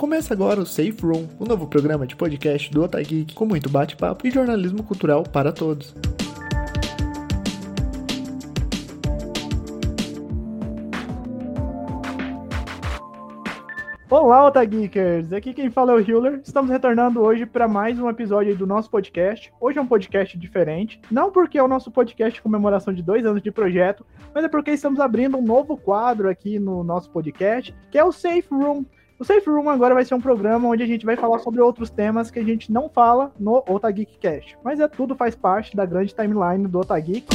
Começa agora o Safe Room, o novo programa de podcast do Otageek, com muito bate-papo e jornalismo cultural para todos. Olá, Otageekers! Aqui quem fala é o Hiller. Estamos retornando hoje para mais um episódio do nosso podcast. Hoje é um podcast diferente, não porque é o nosso podcast de comemoração de dois anos de projeto, mas é porque estamos abrindo um novo quadro aqui no nosso podcast, que é o Safe Room. O Safe Room agora vai ser um programa onde a gente vai falar sobre outros temas que a gente não fala no Otageek Cast. Mas é tudo faz parte da grande timeline do Otageek.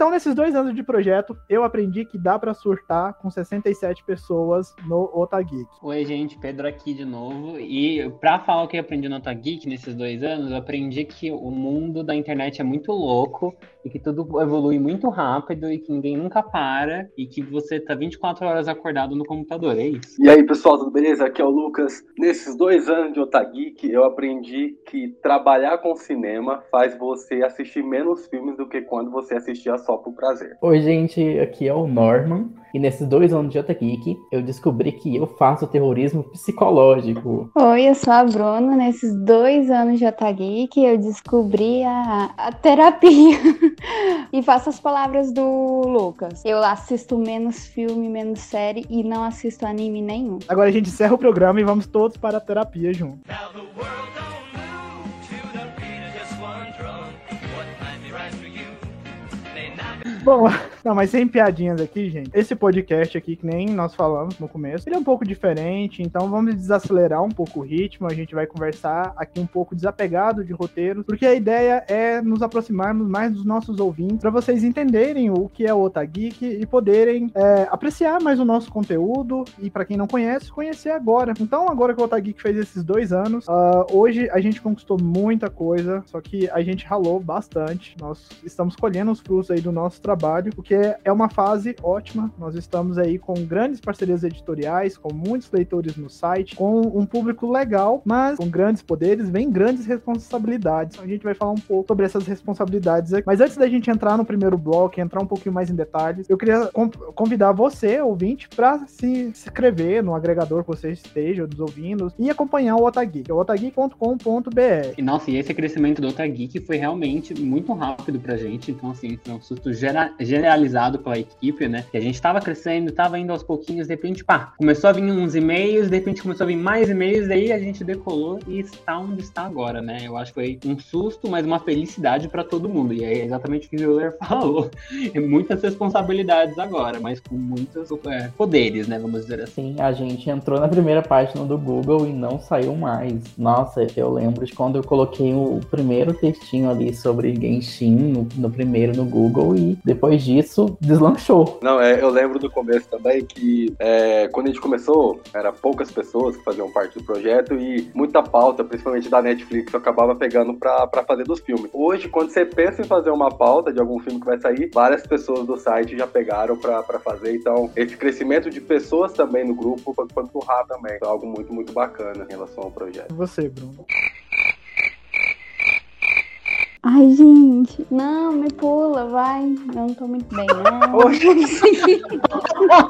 Então, nesses dois anos de projeto, eu aprendi que dá para surtar com 67 pessoas no Otageek. Oi, gente, Pedro aqui de novo. E para falar o que eu aprendi no Otageek nesses dois anos, eu aprendi que o mundo da internet é muito louco e que tudo evolui muito rápido e que ninguém nunca para e que você tá 24 horas acordado no computador, é isso. E aí, pessoal, tudo beleza? Aqui é o Lucas. Nesses dois anos de Otageek, eu aprendi que trabalhar com cinema faz você assistir menos filmes do que quando você assistia só por prazer. Oi, gente, aqui é o Norman. E nesses dois anos de Otageek, eu descobri que eu faço terrorismo psicológico. Oi, eu sou a Bruna. Nesses dois anos de Otageek, eu descobri a, a terapia. e faço as palavras do Lucas. Eu assisto menos filme, menos série e não assisto anime nenhum. Agora a gente encerra o programa e vamos todos para a terapia junto. Bom, não, mas sem piadinhas aqui, gente. Esse podcast aqui, que nem nós falamos no começo, ele é um pouco diferente, então vamos desacelerar um pouco o ritmo. A gente vai conversar aqui um pouco desapegado de roteiros, porque a ideia é nos aproximarmos mais dos nossos ouvintes, para vocês entenderem o que é o Otageek e poderem é, apreciar mais o nosso conteúdo e, para quem não conhece, conhecer agora. Então, agora que o Otageek fez esses dois anos, uh, hoje a gente conquistou muita coisa, só que a gente ralou bastante. Nós estamos colhendo os frutos aí do nosso trabalho, porque é uma fase ótima. Nós estamos aí com grandes parcerias editoriais, com muitos leitores no site, com um público legal, mas com grandes poderes vem grandes responsabilidades. A gente vai falar um pouco sobre essas responsabilidades aqui. Mas antes da gente entrar no primeiro bloco, entrar um pouquinho mais em detalhes, eu queria convidar você, ouvinte, para se inscrever no agregador que você esteja nos ouvindo e acompanhar o Otageek, é otageek.com.br. Nossa, e esse crescimento do Otageek foi realmente muito rápido pra gente, então assim, foi um susto geral generalizado pela equipe, né? Que a gente tava crescendo, tava indo aos pouquinhos, de repente, pá, começou a vir uns e-mails, de repente começou a vir mais e-mails, daí a gente decolou e está onde está agora, né? Eu acho que foi um susto, mas uma felicidade para todo mundo. E é exatamente o que o Euler falou. É muitas responsabilidades agora, mas com muitos é, poderes, né? Vamos dizer assim. Sim, a gente entrou na primeira página do Google e não saiu mais. Nossa, eu lembro de quando eu coloquei o primeiro textinho ali sobre Genshin no, no primeiro no Google e depois disso, deslanchou. Não, é, eu lembro do começo também que é, quando a gente começou, era poucas pessoas que faziam parte do projeto e muita pauta, principalmente da Netflix, eu acabava pegando pra, pra fazer dos filmes. Hoje, quando você pensa em fazer uma pauta de algum filme que vai sair, várias pessoas do site já pegaram pra, pra fazer. Então, esse crescimento de pessoas também no grupo foi, foi muito rápido também. Foi algo muito, muito bacana em relação ao projeto. E você, Bruno? Ai, gente, não, me pula, vai. Eu não tô muito bem, não.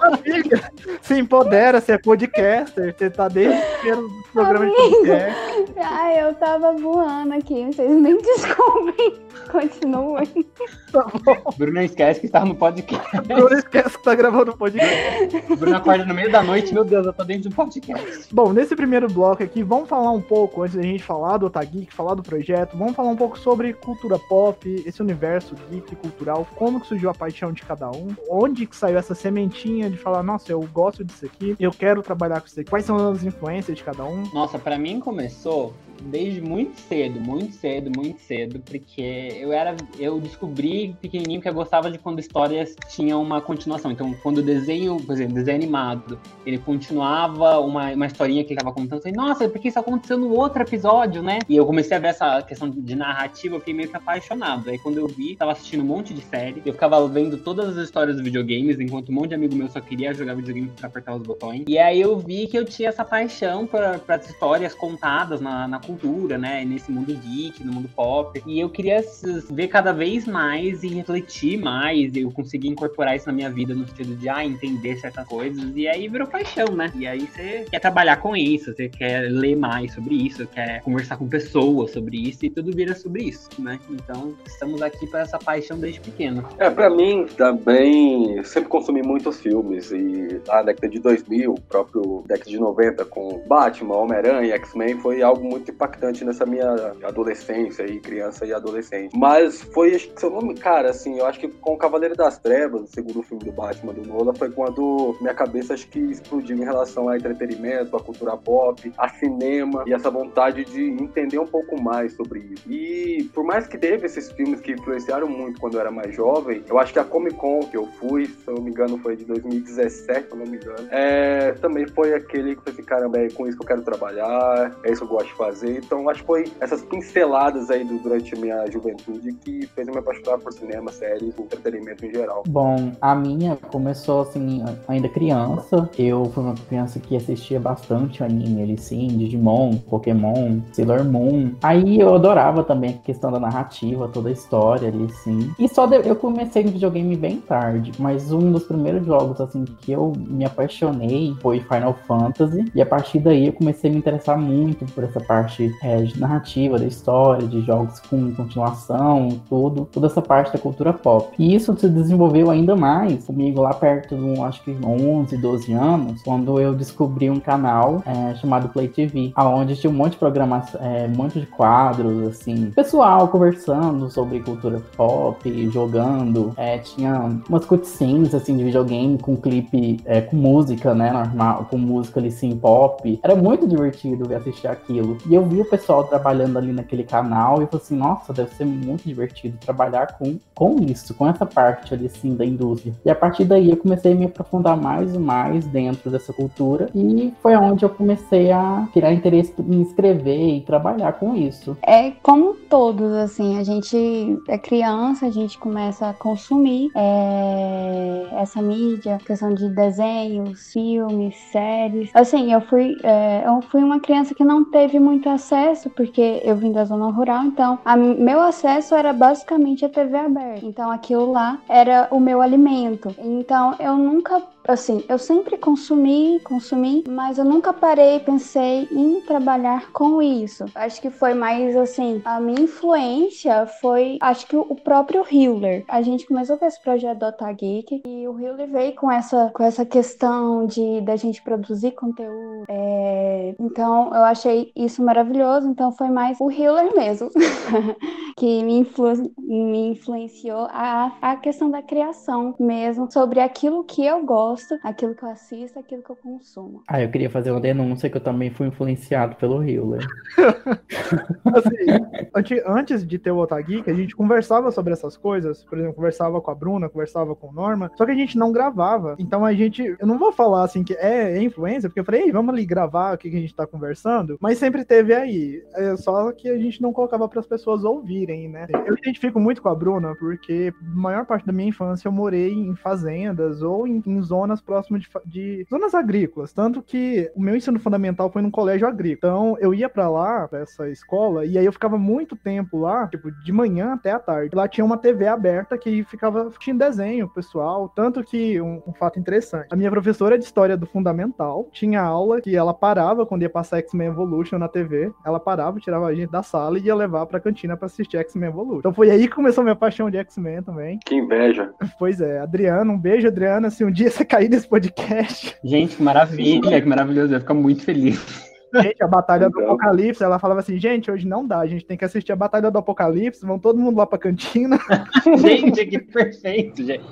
Amiga, se empodera, você é podcaster, você tá desde o primeiro programa de podcast. Ai, eu tava voando aqui, vocês nem descobrem. Continuem. Tá bom. Bruno esquece que está no podcast. Bruno esquece que tá gravando o podcast. Bruno acorda no meio da noite, meu Deus, eu tô dentro de um podcast. Bom, nesse primeiro bloco aqui, vamos falar um pouco, antes da gente falar do Otageek, falar do projeto, vamos falar um pouco sobre cultura pop, esse universo geek cultural, como que surgiu a paixão de cada um, onde que saiu essa sementinha de falar, nossa, eu gosto disso aqui, eu quero trabalhar com isso aqui, quais são as influências de cada um. Nossa, pra mim começou desde muito cedo, muito cedo, muito cedo, porque eu era, eu descobri pequenininho que eu gostava de quando histórias tinham uma continuação. Então, quando o desenho, por exemplo, desenho animado, ele continuava uma, uma historinha que ele estava contando, eu falei, nossa, porque isso aconteceu no outro episódio, né? E eu comecei a ver essa questão de narrativa, eu fiquei meio que apaixonado. Aí quando eu vi, tava assistindo um monte de série, eu ficava vendo todas as histórias dos videogames, enquanto um monte de amigo meu só queria jogar videogame pra apertar os botões. E aí eu vi que eu tinha essa paixão para as histórias contadas na, na cultura, né? Nesse mundo geek, no mundo pop. E eu queria ver cada vez mais e refletir mais. Eu conseguir incorporar isso na minha vida no sentido de ah, entender certas coisas. E aí virou paixão, né? E aí você quer trabalhar com isso, você quer ler mais sobre isso, quer conversar com pessoas sobre isso e tudo vira sobre isso, né? Então estamos aqui para essa paixão desde pequeno. É, para mim também sempre consumi muitos filmes e na década de 2000, próprio década de 90 com Batman, Homem-Aranha e X-Men foi algo muito impactante nessa minha adolescência e criança e adolescente. Mas foi, acho que seu nome, cara, assim, eu acho que com o Cavaleiro das Trevas, o segundo filme do Batman do Nolan, foi quando minha cabeça acho que explodiu em relação a entretenimento, a cultura pop, a cinema e essa vontade de entender um pouco mais sobre isso. E por mais que teve esses filmes que influenciaram muito quando eu era mais jovem, eu acho que a Comic Con que eu fui, se eu não me engano, foi de 2017, se eu não me engano, é, também foi aquele que eu falei assim, caramba, é com isso que eu quero trabalhar, é isso que eu gosto de fazer. Então acho que foi essas pinceladas aí durante a minha juventude que fez eu me apaixonar por cinema, séries, entretenimento em geral. Bom, a minha começou assim, ainda criança. Eu fui uma criança que assistia bastante anime, ele sim, Digimon, Pokémon, Sailor Moon. Aí eu adorava também a questão da narrativa, toda a história ali, sim. E só de... eu comecei no videogame bem tarde, mas um dos primeiros jogos assim que eu me apaixonei foi Final Fantasy. E a partir daí eu comecei a me interessar muito por essa parte é, de narrativa, da história, de jogos com continuação, tudo, toda essa parte da cultura pop. E isso se desenvolveu ainda mais comigo lá perto de, acho que 11, 12 anos, quando eu descobri um canal é, chamado Play TV, aonde tinha um monte de programas, é, um monte de quadros, assim, pessoal conversando sobre cultura pop, jogando, é, tinha umas cutscenes, assim, de videogame com clipe, é, com música, né, normal, com música ali, sim, pop. Era muito divertido ver assistir aquilo. E eu vi o pessoal trabalhando ali naquele canal e falei assim, nossa, deve ser muito divertido trabalhar com, com isso, com essa parte ali, assim, da indústria. E a partir daí eu comecei a me aprofundar mais e mais dentro dessa cultura e foi onde eu comecei a criar interesse em escrever e trabalhar com isso. É como todos, assim, a gente é criança, a gente começa a consumir é, essa mídia, questão de desenhos, filmes, séries. Assim, eu fui, é, eu fui uma criança que não teve muito acesso, porque eu vim da zona rural, então a, meu acesso era basicamente a TV aberta. Então aquilo lá era o meu alimento. Então eu nunca assim, eu sempre consumi, consumi, mas eu nunca parei e pensei em trabalhar com isso. Acho que foi mais assim, a minha influência foi, acho que o próprio Hiller. A gente começou com esse projeto do Otageek e o Hiller veio com essa, com essa questão de da gente produzir conteúdo. É, então eu achei isso maravilhoso. Então foi mais o Hiller mesmo que me, influ, me influenciou a, a questão da criação mesmo sobre aquilo que eu gosto gosto, aquilo que eu assisto, aquilo que eu consumo. Ah, eu queria fazer uma denúncia que eu também fui influenciado pelo Hiller. assim, antes de ter o Otagui, que a gente conversava sobre essas coisas, por exemplo, conversava com a Bruna, conversava com o Norma, só que a gente não gravava. Então a gente, eu não vou falar assim que é, é influência, porque eu falei, Ei, vamos ali gravar o que a gente tá conversando, mas sempre teve aí. É só que a gente não colocava para as pessoas ouvirem, né? Eu identifico muito com a Bruna, porque a maior parte da minha infância eu morei em fazendas ou em, em zonas zonas próximas de, de, zonas agrícolas. Tanto que o meu ensino fundamental foi num colégio agrícola. Então eu ia para lá, pra essa escola, e aí eu ficava muito tempo lá, tipo, de manhã até a tarde. Lá tinha uma TV aberta que ficava tinha desenho pessoal. Tanto que um, um fato interessante: a minha professora de história do fundamental tinha aula que ela parava quando ia passar X-Men Evolution na TV. Ela parava, tirava a gente da sala e ia levar pra cantina para assistir X-Men Evolution. Então foi aí que começou a minha paixão de X-Men também. Que inveja. Pois é, Adriano, um beijo, Adriana. Se um dia você cair nesse podcast. Gente, que maravilha, que maravilhoso. Eu ia ficar muito feliz. Gente, a Batalha do Apocalipse, ela falava assim, gente, hoje não dá, a gente tem que assistir a Batalha do Apocalipse, vão todo mundo lá pra cantina. gente, que perfeito, gente.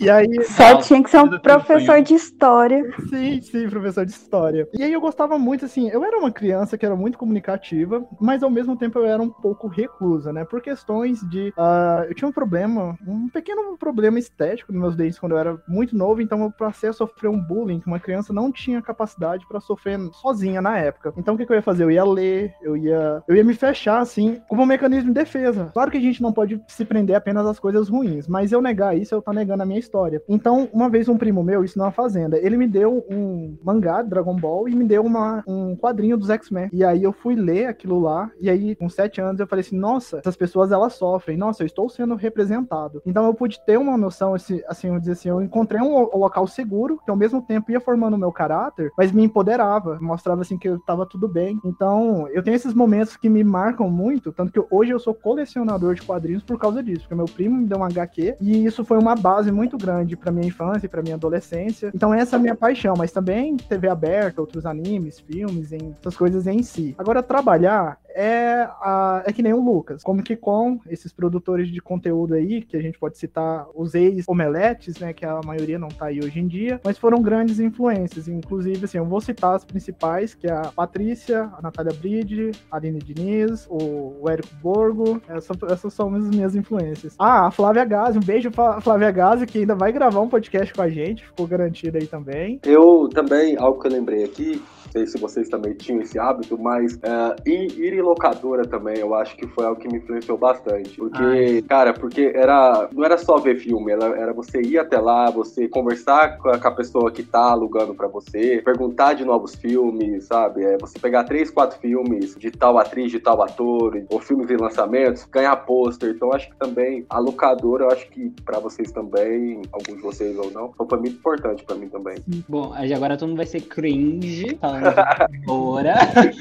E aí... Só tinha que ser um professor de história. Sim, sim, professor de história. E aí eu gostava muito, assim, eu era uma criança que era muito comunicativa, mas ao mesmo tempo eu era um pouco reclusa, né, por questões de... Uh, eu tinha um problema, um pequeno problema estético nos meus dentes quando eu era muito novo, então eu passei a sofrer um bullying que uma criança não tinha capacidade para sofrer sozinha na época. Época. Então o que, que eu ia fazer? Eu ia ler, eu ia, eu ia me fechar assim, como um mecanismo de defesa. Claro que a gente não pode se prender apenas às coisas ruins, mas eu negar isso, eu tô negando a minha história. Então, uma vez um primo meu, isso numa fazenda, ele me deu um mangá Dragon Ball e me deu uma, um quadrinho dos X-Men. E aí eu fui ler aquilo lá, e aí com sete anos eu falei assim, nossa, essas pessoas elas sofrem, nossa, eu estou sendo representado. Então eu pude ter uma noção, assim, eu dizer assim, eu encontrei um, local seguro, que ao mesmo tempo ia formando o meu caráter, mas me empoderava, mostrava assim que eu tava tudo bem. Então, eu tenho esses momentos que me marcam muito, tanto que hoje eu sou colecionador de quadrinhos por causa disso, porque meu primo me deu um HQ e isso foi uma base muito grande para minha infância e para minha adolescência. Então, essa é a minha paixão, mas também TV aberta, outros animes, filmes, em, essas coisas em si. Agora, trabalhar é, a, é que nem o Lucas. Como que com esses produtores de conteúdo aí, que a gente pode citar os ex-omeletes, né, que a maioria não tá aí hoje em dia, mas foram grandes influências. Inclusive, assim, eu vou citar as principais, que é a Patrícia, a Natália Bride, a Aline Diniz, o, o Érico Borgo, essa, essas são as minhas influências. Ah, a Flávia Gazi, um beijo pra Flávia Gazi, que ainda vai gravar um podcast com a gente, ficou garantido aí também. Eu também, algo que eu lembrei aqui, sei se vocês também tinham esse hábito, mas uh, ir, ir em locadora também, eu acho que foi algo que me influenciou bastante. Porque, Ai. cara, porque era não era só ver filme, era, era você ir até lá, você conversar com a, com a pessoa que tá alugando para você, perguntar de novos filmes, sabe? É, você pegar três, quatro filmes de tal atriz, de tal ator, ou filmes em lançamentos, ganhar pôster. Então, acho que também a locadora, eu acho que para vocês também, alguns de vocês ou não, foi muito importante para mim também. Bom, agora todo mundo vai ser cringe falando locadora.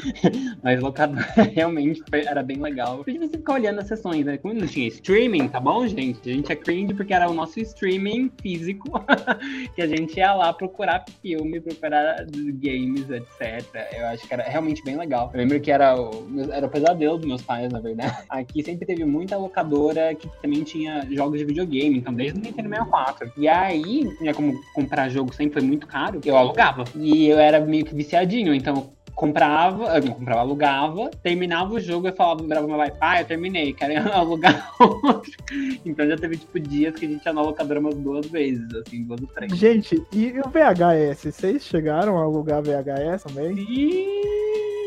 Mas locadora realmente era bem legal. Porque você ficar olhando as sessões, né? Como não tinha streaming, tá bom, gente? A gente é cringe porque era o nosso streaming físico. que a gente ia lá procurar filme, procurar games, etc. Eu acho que era realmente bem legal. Eu lembro que era o, era o pesadelo dos meus pais, na verdade. Aqui sempre teve muita locadora que também tinha jogos de videogame, então desde o Nintendo 64. E aí, né, como comprar jogo sempre foi muito caro, eu alugava. E eu era meio que viciadinho então comprava, comprava, alugava, terminava o jogo e falava pro meu pai, pai, eu terminei, quero alugar outro. Então já teve, tipo, dias que a gente ia na locadora umas duas vezes, assim, duas ou três. Gente, e o VHS? Vocês chegaram a alugar VHS também? Sim!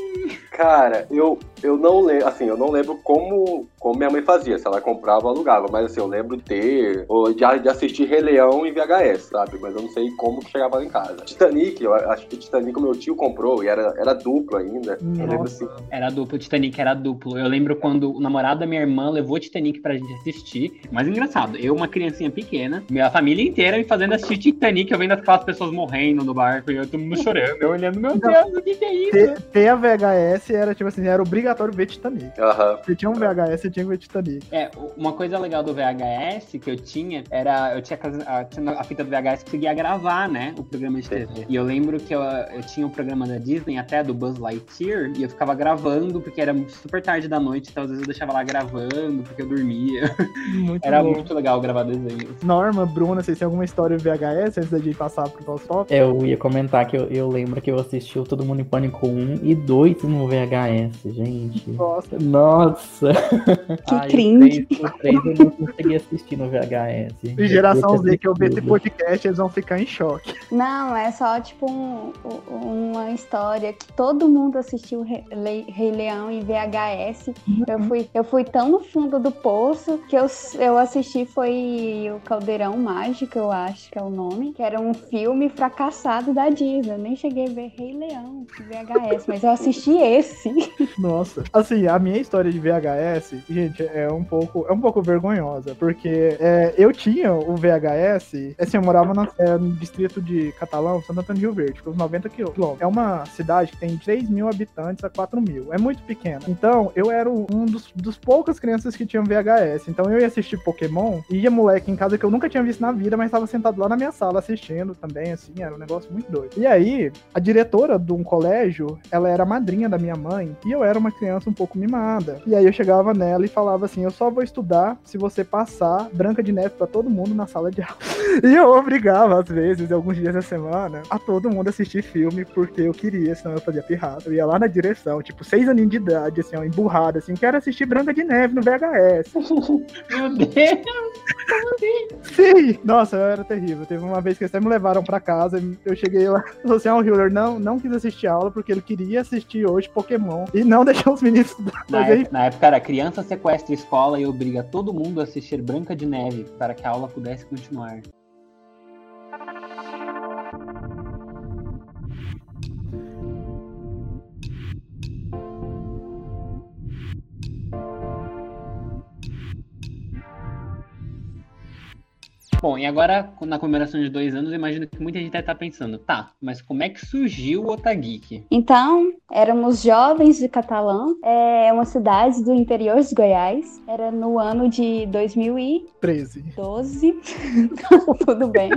Cara, eu, eu não lembro, assim, eu não lembro como, como minha mãe fazia, se ela comprava ou alugava, mas assim, eu lembro de ter, ou de, de assistir Rei Leão em VHS, sabe? Mas eu não sei como que chegava lá em casa. Titanic, eu acho que Titanic o meu tio comprou e era, era duplo ainda. Nossa. Eu lembro assim. Era duplo, Titanic era duplo. Eu lembro quando o namorado da minha irmã levou Titanic pra gente assistir. Mas engraçado, eu, uma criancinha pequena, minha família inteira me fazendo assistir Titanic, eu vendo aquelas pessoas morrendo no barco e eu todo mundo chorando, eu olhando, meu Deus, o que, que é isso? Ter a VHS era tipo assim, era obrigatório ver Titanic. Uhum. Se tinha um VHS, você tinha que ver Titanic. É, uma coisa legal do VHS que eu tinha era. Eu tinha a, a fita do VHS que conseguia gravar, né? O programa de TV. Sim. E eu lembro que eu, eu tinha um programa da Disney, até do Buzz Lightyear, e eu ficava gravando, porque era super tarde da noite, então às vezes eu deixava lá gravando, porque eu dormia. Muito era bom. muito legal gravar desenhos. Norma, Bruna, vocês têm alguma história VHS antes da gente passar pro nosso top? Eu ia comentar que eu, eu lembro que eu assisti o Todo Mundo em Pânico 1 e 2 no VHS, gente. Nossa. Nossa. Que Ai, cringe. O 3, eu não consegui assistir no VHS. E geração Z que eu ver esse podcast, eles vão ficar em choque. Não, é só tipo um, uma história que todo mundo assistiu Rei, Rei Leão em VHS. Uhum. Eu, fui, eu fui tão no fundo do poço que eu, eu assisti foi o Caldeirão Mágico, eu acho que é o nome, que era um filme fracassado da Disney. Eu nem cheguei a ver Rei Leão em VHS, mas eu assisti esse. Nossa. Assim, a minha história de VHS, gente, é um pouco, é um pouco vergonhosa, porque é, eu tinha o VHS, assim, eu morava no, é, no distrito de Catalão, Santo Antônio de Rio Verde, uns 90 quilômetros. É uma cidade que tem 3 mil habitantes a 4 mil. É muito pequena. Então, eu era um dos, dos poucas crianças que tinham VHS. Então, eu ia assistir Pokémon ia moleque em casa que eu nunca tinha visto na vida, mas estava sentado lá na minha sala assistindo também, assim, era um negócio muito doido. E aí, a diretora de um colégio, ela era madrinha da minha mãe, e eu era uma criança um pouco mimada. E aí eu chegava nela e falava assim: Eu só vou estudar se você passar Branca de Neve pra todo mundo na sala de aula. E eu obrigava, às vezes, alguns dias da semana, a todo mundo assistir filme porque eu queria, senão eu fazia pirrata. Eu ia lá na direção, tipo, seis aninhos de idade, assim, ó, emburrado, assim, quero assistir Branca de Neve no VHS. Meu Deus! Sim! Nossa, era terrível. Teve uma vez que eles até me levaram pra casa, eu cheguei lá, falou assim, ah, o Hiller não, não quis assistir aula porque ele queria assistir hoje Pokémon e não deixou os meninos estudar. Na, aí, época, na época era criança sequestra escola e obriga todo mundo a assistir Branca de Neve para que a aula pudesse continuar. Bom, e agora, na comemoração de dois anos, eu imagino que muita gente deve estar pensando, tá, mas como é que surgiu o Otageek? Então, éramos jovens de Catalão, é uma cidade do interior de Goiás. Era no ano de 2012. 13. Tudo bem.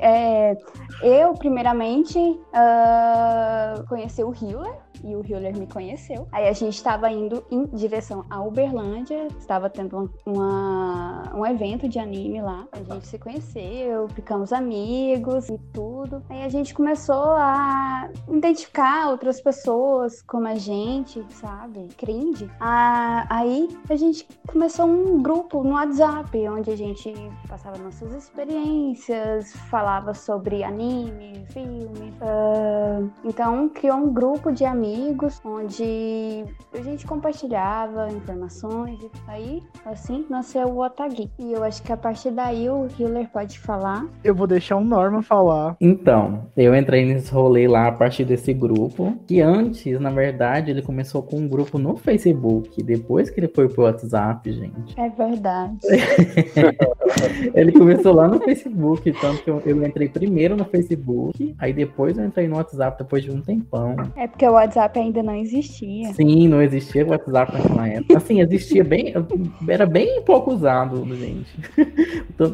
É, eu, primeiramente, ah, conheci o Hiller. E o Hiller me conheceu. Aí a gente estava indo em direção a Uberlândia. Estava tendo uma- uma- um evento de anime lá. A gente se conheceu, ficamos amigos e tudo. Aí a gente começou a identificar outras pessoas como a gente, sabe? Cringe. Ah, aí a gente começou um grupo no WhatsApp, onde a gente passava nossas experiências, falava sobre anime, filmes. Ah, então criou um grupo de amigos onde a gente compartilhava informações aí assim nasceu o Otagi. E eu acho que a partir daí o Hiller pode falar. Eu vou deixar o Norman falar. Então, eu entrei nesse rolê lá a partir desse grupo, que antes, na verdade, ele começou com um grupo no Facebook, depois que ele foi pro WhatsApp, gente. É verdade. Ele começou lá no Facebook, tanto que eu, eu entrei primeiro no Facebook, aí depois eu entrei no WhatsApp depois de um tempão. É porque o WhatsApp ainda não existia. Sim, não existia WhatsApp naquela época. Assim, existia bem. Era bem pouco usado, gente.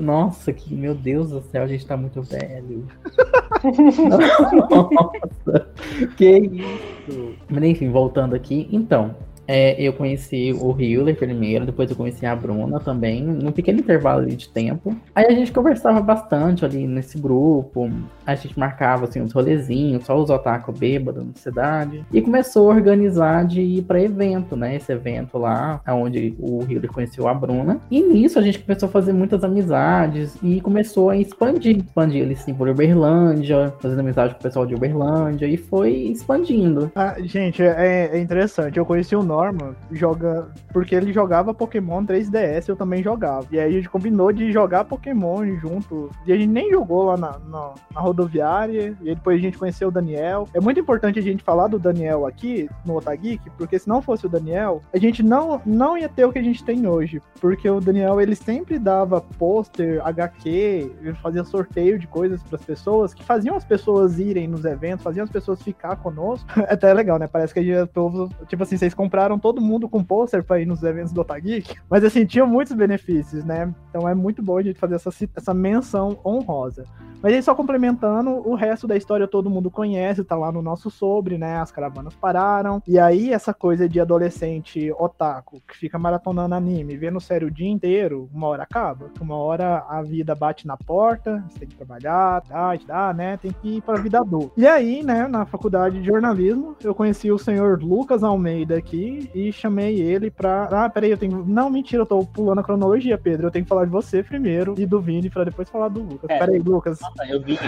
Nossa, que meu Deus do céu, a gente tá muito velho. Nossa, que isso. Mas enfim, voltando aqui. Então, é, eu conheci o Hiller primeiro, depois eu conheci a Bruna também, num pequeno intervalo ali de tempo. Aí a gente conversava bastante ali nesse grupo, a gente marcava assim uns rolezinhos, só os otaku bêbados na cidade. E começou a organizar de ir pra evento, né? Esse evento lá, onde o Hiller conheceu a Bruna. E nisso a gente começou a fazer muitas amizades e começou a expandir. Expandir ele assim por Uberlândia, fazendo amizade com o pessoal de Uberlândia e foi expandindo. Ah, gente, é, é interessante. Eu conheci o Norman joga, porque ele jogava Pokémon 3DS, eu também jogava. E aí a gente combinou de jogar Pokémon junto. E a gente nem jogou lá na, na, na rodoviária. E depois a gente conheceu o Daniel. É muito importante a gente falar do Daniel aqui no Otageek, porque se não fosse o Daniel, a gente não, não ia ter o que a gente tem hoje. Porque o Daniel, ele sempre dava pôster, HQ, fazia sorteio de coisas para as pessoas, que faziam as pessoas irem nos eventos, faziam as pessoas ficar conosco. É até legal, né? Parece que a gente, todo- tipo assim, vocês compraram todo mundo com pôster pra ir nos eventos do Otageek, mas assim, tinha muitos benefícios, né? Então é muito bom a gente fazer essa, essa menção honrosa. Mas aí, só complementando, o resto da história todo mundo conhece, tá lá no nosso sobre, né? As caravanas pararam. E aí, essa coisa de adolescente otaku que fica maratonando anime, vendo série o dia inteiro, uma hora acaba. Uma hora a vida bate na porta, você tem que trabalhar, tá, tá, né? Tem que ir pra vida adulta. E aí, né, na faculdade de jornalismo, eu conheci o senhor Lucas Almeida aqui e chamei ele pra. Ah, peraí, eu tenho. Não, mentira, eu tô pulando a cronologia, Pedro. Eu tenho que falar de você primeiro e do Vini pra depois falar do Lucas. É. Peraí, Lucas. Nossa, eu vi.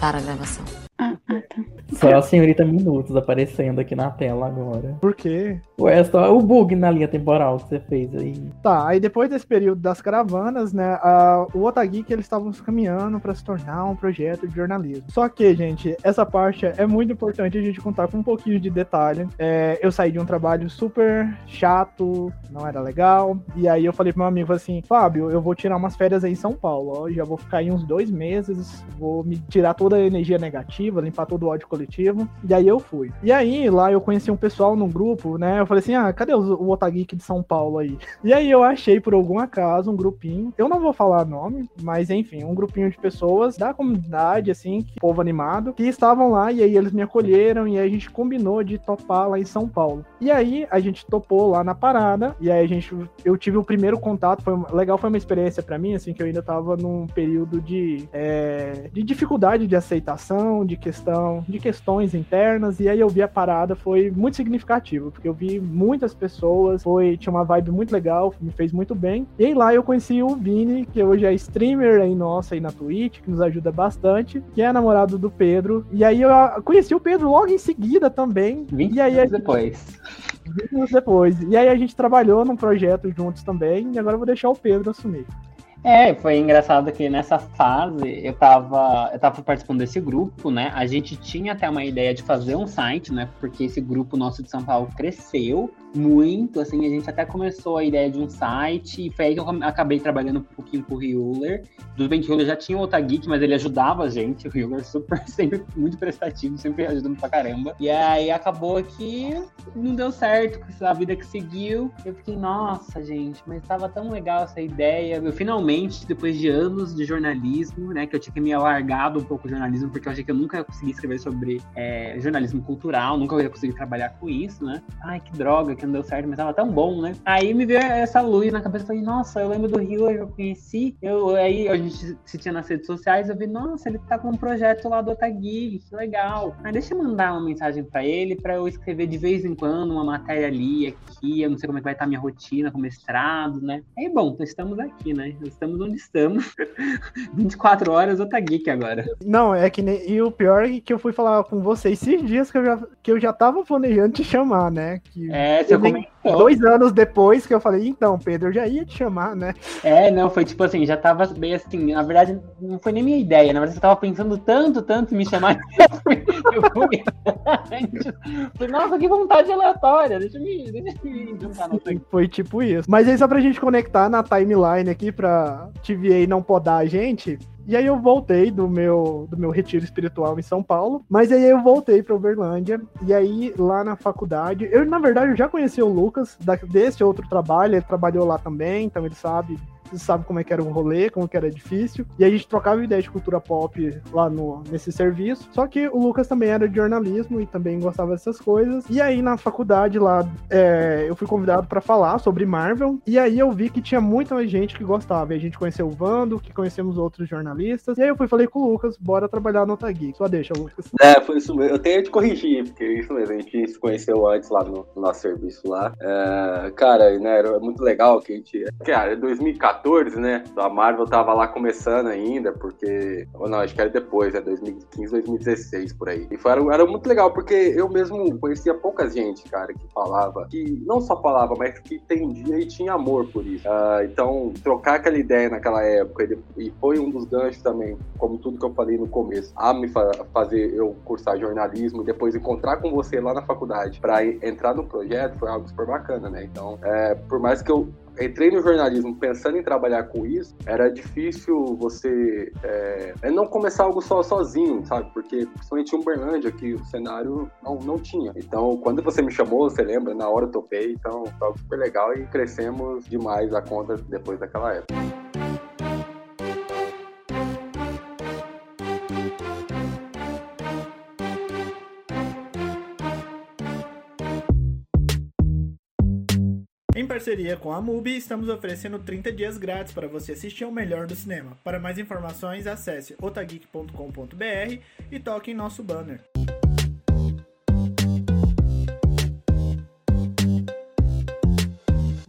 Para a gravação. Ah, ah, tá. Só a senhorita Minutos aparecendo aqui na tela agora. Por quê? Ué, é só o bug na linha temporal que você fez aí. Tá, aí depois desse período das caravanas, né, a, o Otageek eles estavam se caminhando para se tornar um projeto de jornalismo. Só que, gente, essa parte é muito importante a gente contar com um pouquinho de detalhe. É, eu saí de um trabalho super chato, não era legal, e aí eu falei pro meu amigo assim, Fábio, eu vou tirar umas férias aí em São Paulo, ó, já vou ficar aí uns dois meses, vou me tirar toda a energia negativa, coletiva, limpar todo o ódio coletivo. E aí eu fui. E aí lá eu conheci um pessoal num grupo, né? Eu falei assim: ah, cadê os, o Otageek de São Paulo aí? E aí eu achei por algum acaso um grupinho. Eu não vou falar nome, mas enfim, um grupinho de pessoas da comunidade, assim, que, povo animado, que estavam lá e aí eles me acolheram e aí a gente combinou de topar lá em São Paulo. E aí a gente topou lá na parada e aí a gente, eu tive o primeiro contato, foi legal, foi uma experiência para mim, assim, que eu ainda tava num período de, é, de dificuldade de aceitação, de questão, de questões internas e aí eu vi a parada, foi muito significativo, porque eu vi muitas pessoas, foi, tinha uma vibe muito legal, me fez muito bem. E aí lá eu conheci o Vini, que hoje é streamer aí nossa aí na Twitch, que nos ajuda bastante, que é namorado do Pedro. E aí eu conheci o Pedro logo em seguida também. 20 e aí anos depois. 20 anos depois. E aí a gente trabalhou num projeto juntos também, e agora eu vou deixar o Pedro assumir. É, foi engraçado que nessa fase eu tava, eu tava participando desse grupo, né? A gente tinha até uma ideia de fazer um site, né? Porque esse grupo nosso de São Paulo cresceu muito, assim, a gente até começou a ideia de um site, e foi aí que eu acabei trabalhando um pouquinho com o Hewler. Tudo bem que o Hewler já tinha o Otageek, mas ele ajudava a gente, o Hewler super, sempre muito prestativo, sempre ajudando pra caramba. E aí acabou que não deu certo com a vida que seguiu. Eu fiquei, nossa, gente, mas tava tão legal essa ideia. Eu finalmente, depois de anos de jornalismo, né, que eu tinha que me alargado um pouco o jornalismo, porque eu achei que eu nunca ia conseguir escrever sobre é, jornalismo cultural, nunca ia conseguir trabalhar com isso, né? Ai, que droga, que não deu certo, mas tava tão bom, né? Aí me veio essa luz na cabeça, falei, nossa, eu lembro do Rio, eu conheci, eu, aí a gente se tinha nas redes sociais, eu vi, nossa, ele tá com um projeto lá do Otagui, que legal. Deixa eu mandar uma mensagem para ele, para eu escrever de vez em quando uma matéria ali, aqui, eu não sei como é que vai estar tá minha rotina com mestrado, né? Aí, bom, estamos aqui, né? Estamos onde estamos. 24 horas Otageek agora. Não, é que nem... E o pior é que eu fui falar com você esses dias que eu já, que eu já tava planejando te chamar, né? Que... É, Dois anos depois que eu falei, então, Pedro, eu já ia te chamar, né? É, não, foi tipo assim, já tava bem assim, na verdade, não foi nem minha ideia, na verdade, eu tava pensando tanto, tanto em me chamar. eu fui. Falei, nossa, que vontade aleatória, deixa eu me, deixa eu me juntar no Foi tipo isso. Mas aí, só pra gente conectar na timeline aqui, pra TVA não podar a gente, e aí eu voltei do meu, do meu retiro espiritual em São Paulo, mas aí eu voltei para Uberlândia, e aí lá na faculdade, eu na verdade eu já conheci o Lucas da, desse outro trabalho, ele trabalhou lá também, então ele sabe sabe como é que era o rolê, como que era difícil. E a gente trocava ideia de cultura pop lá no, nesse serviço. Só que o Lucas também era de jornalismo e também gostava dessas coisas. E aí na faculdade lá, é, eu fui convidado para falar sobre Marvel. E aí eu vi que tinha muita gente que gostava. E a gente conheceu o Vando, que conhecemos outros jornalistas. E aí eu fui falei com o Lucas, bora trabalhar no Otagui. Só deixa, Lucas. É, foi isso mesmo. Eu tenho que corrigir, porque é isso mesmo. A gente se conheceu antes lá no, no nosso serviço lá. É, cara, né, era muito legal que a gente. Cara, 2014 14, né? A Marvel tava lá começando ainda, porque. Ou não, acho que era depois, né? 2015, 2016, por aí. E foi, era, era muito legal, porque eu mesmo conhecia pouca gente, cara, que falava, que não só falava, mas que entendia e tinha amor por isso. Uh, então, trocar aquela ideia naquela época, e foi um dos ganchos também, como tudo que eu falei no começo, a me fa fazer eu cursar jornalismo e depois encontrar com você lá na faculdade para entrar no projeto, foi algo super bacana, né? Então, é, por mais que eu entrei no jornalismo pensando em trabalhar com isso, era difícil você é, é não começar algo só sozinho, sabe? Porque principalmente em Uberlândia, que o cenário não, não tinha. Então, quando você me chamou, você lembra, na hora eu topei, então foi super legal e crescemos demais a conta depois daquela época. Em parceria com a MUBI, estamos oferecendo 30 dias grátis para você assistir ao melhor do cinema. Para mais informações, acesse otageek.com.br e toque em nosso banner.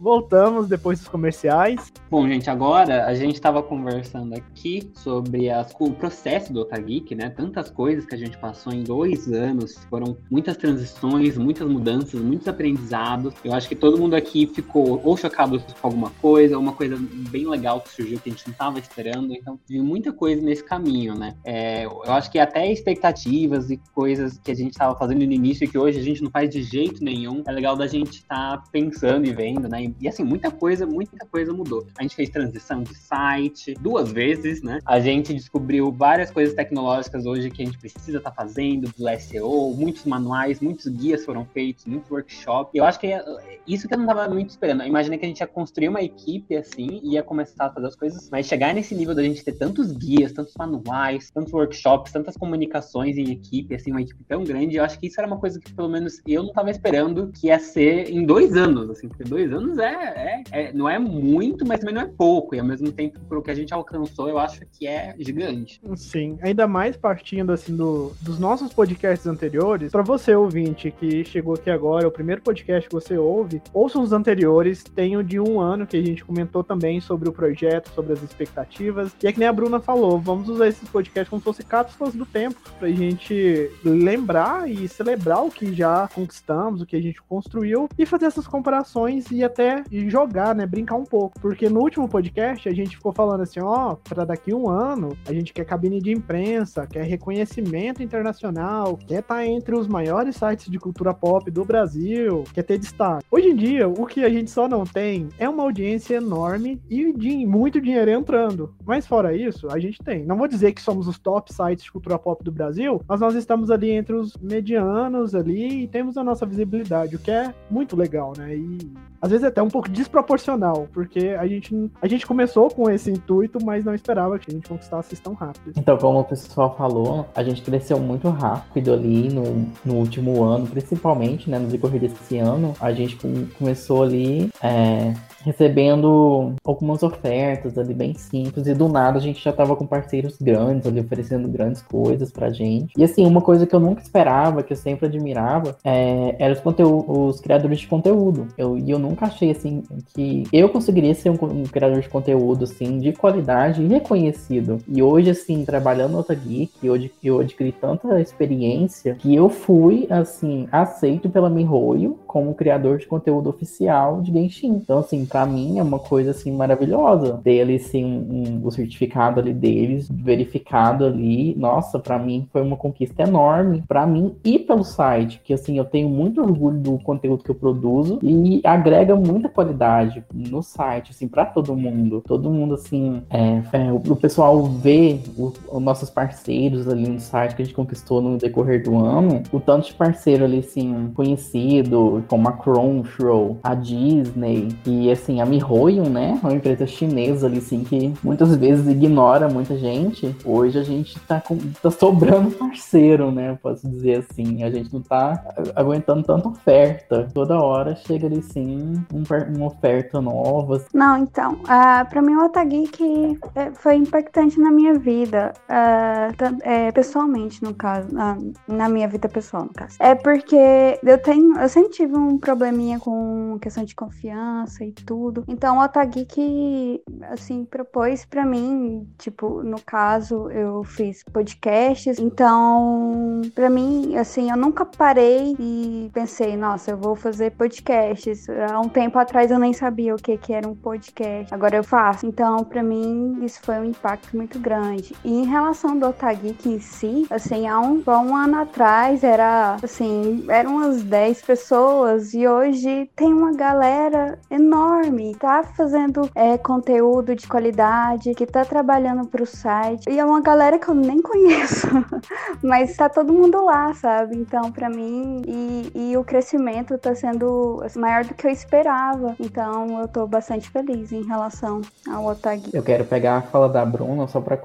Voltamos depois dos comerciais. Bom, gente, agora a gente estava conversando aqui sobre as, o processo do Otageek, né? Tantas coisas que a gente passou em dois anos, foram muitas transições, muitas mudanças, muitos aprendizados. Eu acho que todo mundo aqui ficou ou chocado com alguma coisa, uma coisa bem legal que surgiu que a gente não estava esperando. Então, vi muita coisa nesse caminho, né? É, eu acho que até expectativas e coisas que a gente estava fazendo no início e que hoje a gente não faz de jeito nenhum, é legal da gente estar tá pensando e vendo, né? E assim, muita coisa, muita coisa mudou. A gente fez transição de site duas vezes, né? A gente descobriu várias coisas tecnológicas hoje que a gente precisa estar tá fazendo, do SEO, muitos manuais, muitos guias foram feitos, muitos workshops. Eu acho que é, isso que eu não estava muito esperando. Eu imaginei que a gente ia construir uma equipe assim, ia começar a fazer as coisas, mas chegar nesse nível da gente ter tantos guias, tantos manuais, tantos workshops, tantas comunicações em equipe, assim, uma equipe tão grande, eu acho que isso era uma coisa que pelo menos eu não estava esperando que ia ser em dois anos, assim, porque dois anos é, é, é, não é muito, mas também não é pouco, e ao mesmo tempo, pelo que a gente alcançou, eu acho que é gigante. Sim, ainda mais partindo, assim, do, dos nossos podcasts anteriores, para você, ouvinte, que chegou aqui agora, o primeiro podcast que você ouve, ouça os anteriores, tem o de um ano que a gente comentou também sobre o projeto, sobre as expectativas, e é que nem a Bruna falou, vamos usar esses podcasts como se fossem cápsulas do tempo, pra gente lembrar e celebrar o que já conquistamos, o que a gente construiu, e fazer essas comparações e até jogar, né, brincar um pouco, porque no último podcast a gente ficou falando assim, ó, oh, para daqui um ano a gente quer cabine de imprensa, quer reconhecimento internacional, quer estar tá entre os maiores sites de cultura pop do Brasil, quer ter destaque. Hoje em dia, o que a gente só não tem é uma audiência enorme e de muito dinheiro entrando. Mas fora isso, a gente tem. Não vou dizer que somos os top sites de cultura pop do Brasil, mas nós estamos ali entre os medianos ali e temos a nossa visibilidade, o que é muito legal, né? E às vezes é até um pouco desproporcional, porque a gente, a gente começou com esse intuito, mas não esperava que a gente conquistasse tão rápido. Então, como o pessoal falou, a gente cresceu muito rápido ali no, no último ano, principalmente, né, no decorrer desse ano. A gente começou ali é, recebendo algumas ofertas ali bem simples e do nada a gente já tava com parceiros grandes ali oferecendo grandes coisas pra gente. E assim, uma coisa que eu nunca esperava, que eu sempre admirava, é, era os, os criadores de conteúdo. Eu, e eu nunca achei assim que eu conseguiria ser um, um, criador de conteúdo assim de qualidade e reconhecido. E hoje assim, trabalhando no Otageek, eu, eu adquiri tanta experiência que eu fui assim aceito pela Mihoyo como criador de conteúdo oficial de Genshin. Então assim, para mim é uma coisa assim maravilhosa. Ter ali sim um, um, o certificado ali deles, verificado ali. Nossa, para mim foi uma conquista enorme para mim e pelo site, que assim eu tenho muito orgulho do conteúdo que eu produzo e agrega muita qualidade no site, assim, para todo mundo. Todo mundo assim, é, é, o, o, pessoal vê os nossos parceiros ali no site que a gente conquistou no decorrer do ano, o tanto de parceiro ali assim conhecido, como a Crunchyroll, a Disney e assim assim, a MiHoYo, né? Uma empresa chinesa ali, assim, que muitas vezes ignora muita gente. Hoje a gente tá, com, tá sobrando parceiro, né? Posso dizer assim. A gente não tá aguentando tanta oferta. Toda hora chega ali, sim, um, uma oferta nova. Não, então, uh, pra mim o Otageek é, foi impactante na minha vida. Uh, é, pessoalmente, no caso. Uh, na minha vida pessoal, no caso. É porque eu tenho. Eu sempre tive um probleminha com questão de confiança e tudo tudo. Então, o Otageek, assim, propôs para mim, tipo, no caso, eu fiz podcasts. Então, para mim, assim, eu nunca parei e pensei, nossa, eu vou fazer podcasts. Há um tempo atrás eu nem sabia o que, que era um podcast. Agora eu faço. Então, para mim, isso foi um impacto muito grande. E em relação do Otageek em si, assim, há um, há um ano atrás era, assim, eram umas 10 pessoas e hoje tem uma galera enorme enorme, tá fazendo é, conteúdo de qualidade, que tá trabalhando pro site. E é uma galera que eu nem conheço, mas tá todo mundo lá, sabe? Então, para mim, e, e, o crescimento tá sendo assim, maior do que eu esperava. Então, eu tô bastante feliz em relação ao Otag. Eu quero pegar a fala da Bruna só pra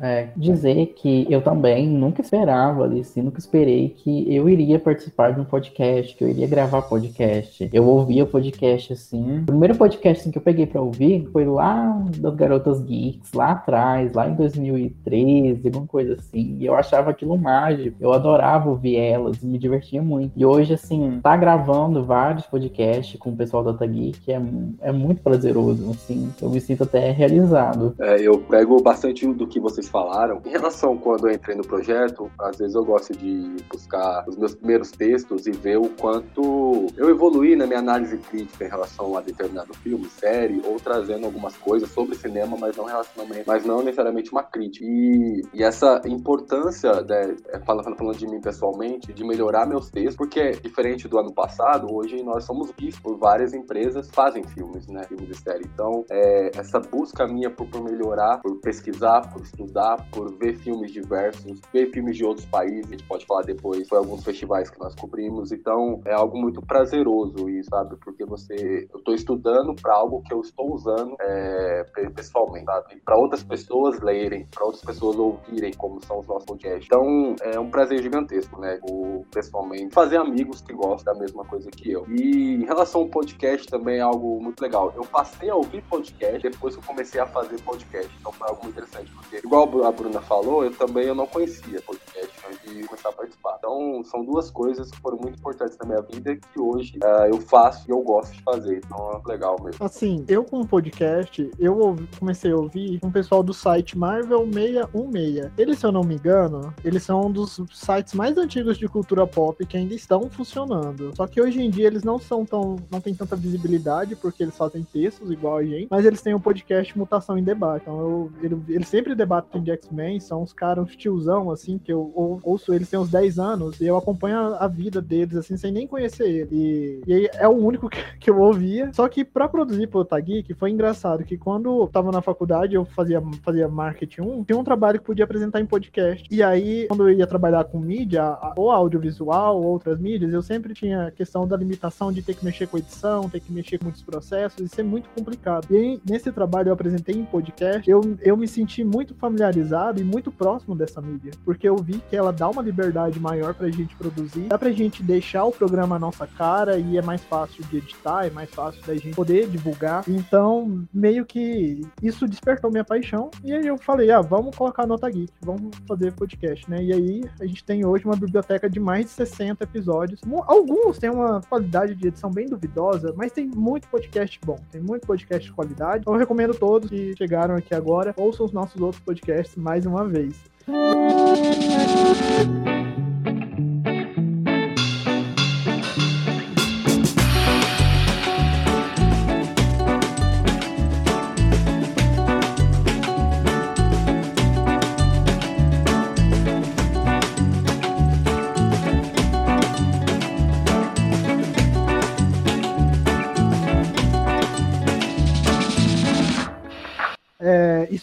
é, dizer que eu também nunca esperava assim, nunca esperei que eu iria participar de um podcast, que eu iria gravar podcast. Eu ouvia podcast assim, primeiro podcast assim, que eu peguei para ouvir foi lá das Garotas Geeks, lá atrás, lá em 2013, alguma coisa assim. E eu achava aquilo mágico. Eu adorava ouvir elas e me divertia muito. E hoje, assim, tá gravando vários podcasts com o pessoal da Data Geek é, é muito prazeroso, assim. Eu me sinto até realizado. É, eu pego bastante do que vocês falaram. Em relação quando eu entrei no projeto, às vezes eu gosto de buscar os meus primeiros textos e ver o quanto eu evoluí na minha análise crítica em relação a determinados determinado filme, série, ou trazendo algumas coisas sobre cinema, mas não relacionamento, mas não necessariamente uma crítica. E, e essa importância, né, é, falando, falando de mim pessoalmente, de melhorar meus textos, porque diferente do ano passado, hoje nós somos vistos por várias empresas que fazem filmes, né? Filmes de série. Então, é, essa busca minha por, por melhorar, por pesquisar, por estudar, por ver filmes diversos, ver filmes de outros países, a gente pode falar depois, foi alguns festivais que nós cobrimos. Então, é algo muito prazeroso isso, sabe? Porque você, eu estou estudando para algo que eu estou usando é, pessoalmente, sabe? Para outras pessoas lerem, para outras pessoas ouvirem como são os nossos podcasts. Então, é um prazer gigantesco, né? O, pessoalmente, fazer amigos que gostam da mesma coisa que eu. E em relação ao podcast, também é algo muito legal. Eu passei a ouvir podcast depois que eu comecei a fazer podcast. Então, foi algo muito interessante, porque, igual a Bruna falou, eu também eu não conhecia podcast de começar a participar. Então, são duas coisas que foram muito importantes na minha vida que hoje uh, eu faço e eu gosto de fazer. Então, é legal mesmo. Assim, eu com o podcast, eu ouvi, comecei a ouvir um pessoal do site Marvel 616. Eles, se eu não me engano, eles são um dos sites mais antigos de cultura pop que ainda estão funcionando. Só que hoje em dia eles não são tão. não tem tanta visibilidade, porque eles fazem textos igual a gente, mas eles têm um podcast Mutação em Debate. Então eu, ele, eles sempre debatem de X-Men, são uns caras, uns tiozão, assim, que eu ou, eles têm uns 10 anos e eu acompanho a, vida deles, assim, sem nem conhecer ele. E, e é o único que, que eu ouvia. Só que pra produzir pro Otageek foi engraçado que quando eu tava na faculdade, eu fazia, fazia marketing 1, tinha um trabalho que podia apresentar em podcast. E aí, quando eu ia trabalhar com mídia, ou audiovisual, ou outras mídias, eu sempre tinha a questão da limitação de ter que mexer com edição, ter que mexer com muitos processos, isso é muito complicado. E aí, nesse trabalho eu apresentei em podcast, eu, eu me senti muito familiarizado e muito próximo dessa mídia, porque eu vi que ela dá uma liberdade maior pra gente produzir, dá pra gente deixar o programa à nossa cara e é mais fácil de editar, é mais fácil da gente poder divulgar. Então, meio que isso despertou minha paixão e aí eu falei, ah, vamos colocar nota geek, vamos fazer podcast, né? E aí a gente tem hoje uma biblioteca de mais de 60 episódios. Alguns têm uma qualidade de edição bem duvidosa, mas tem muito podcast bom, tem muito podcast de qualidade. Então eu recomendo todos que chegaram aqui agora, ouçam os nossos outros podcasts mais uma vez. E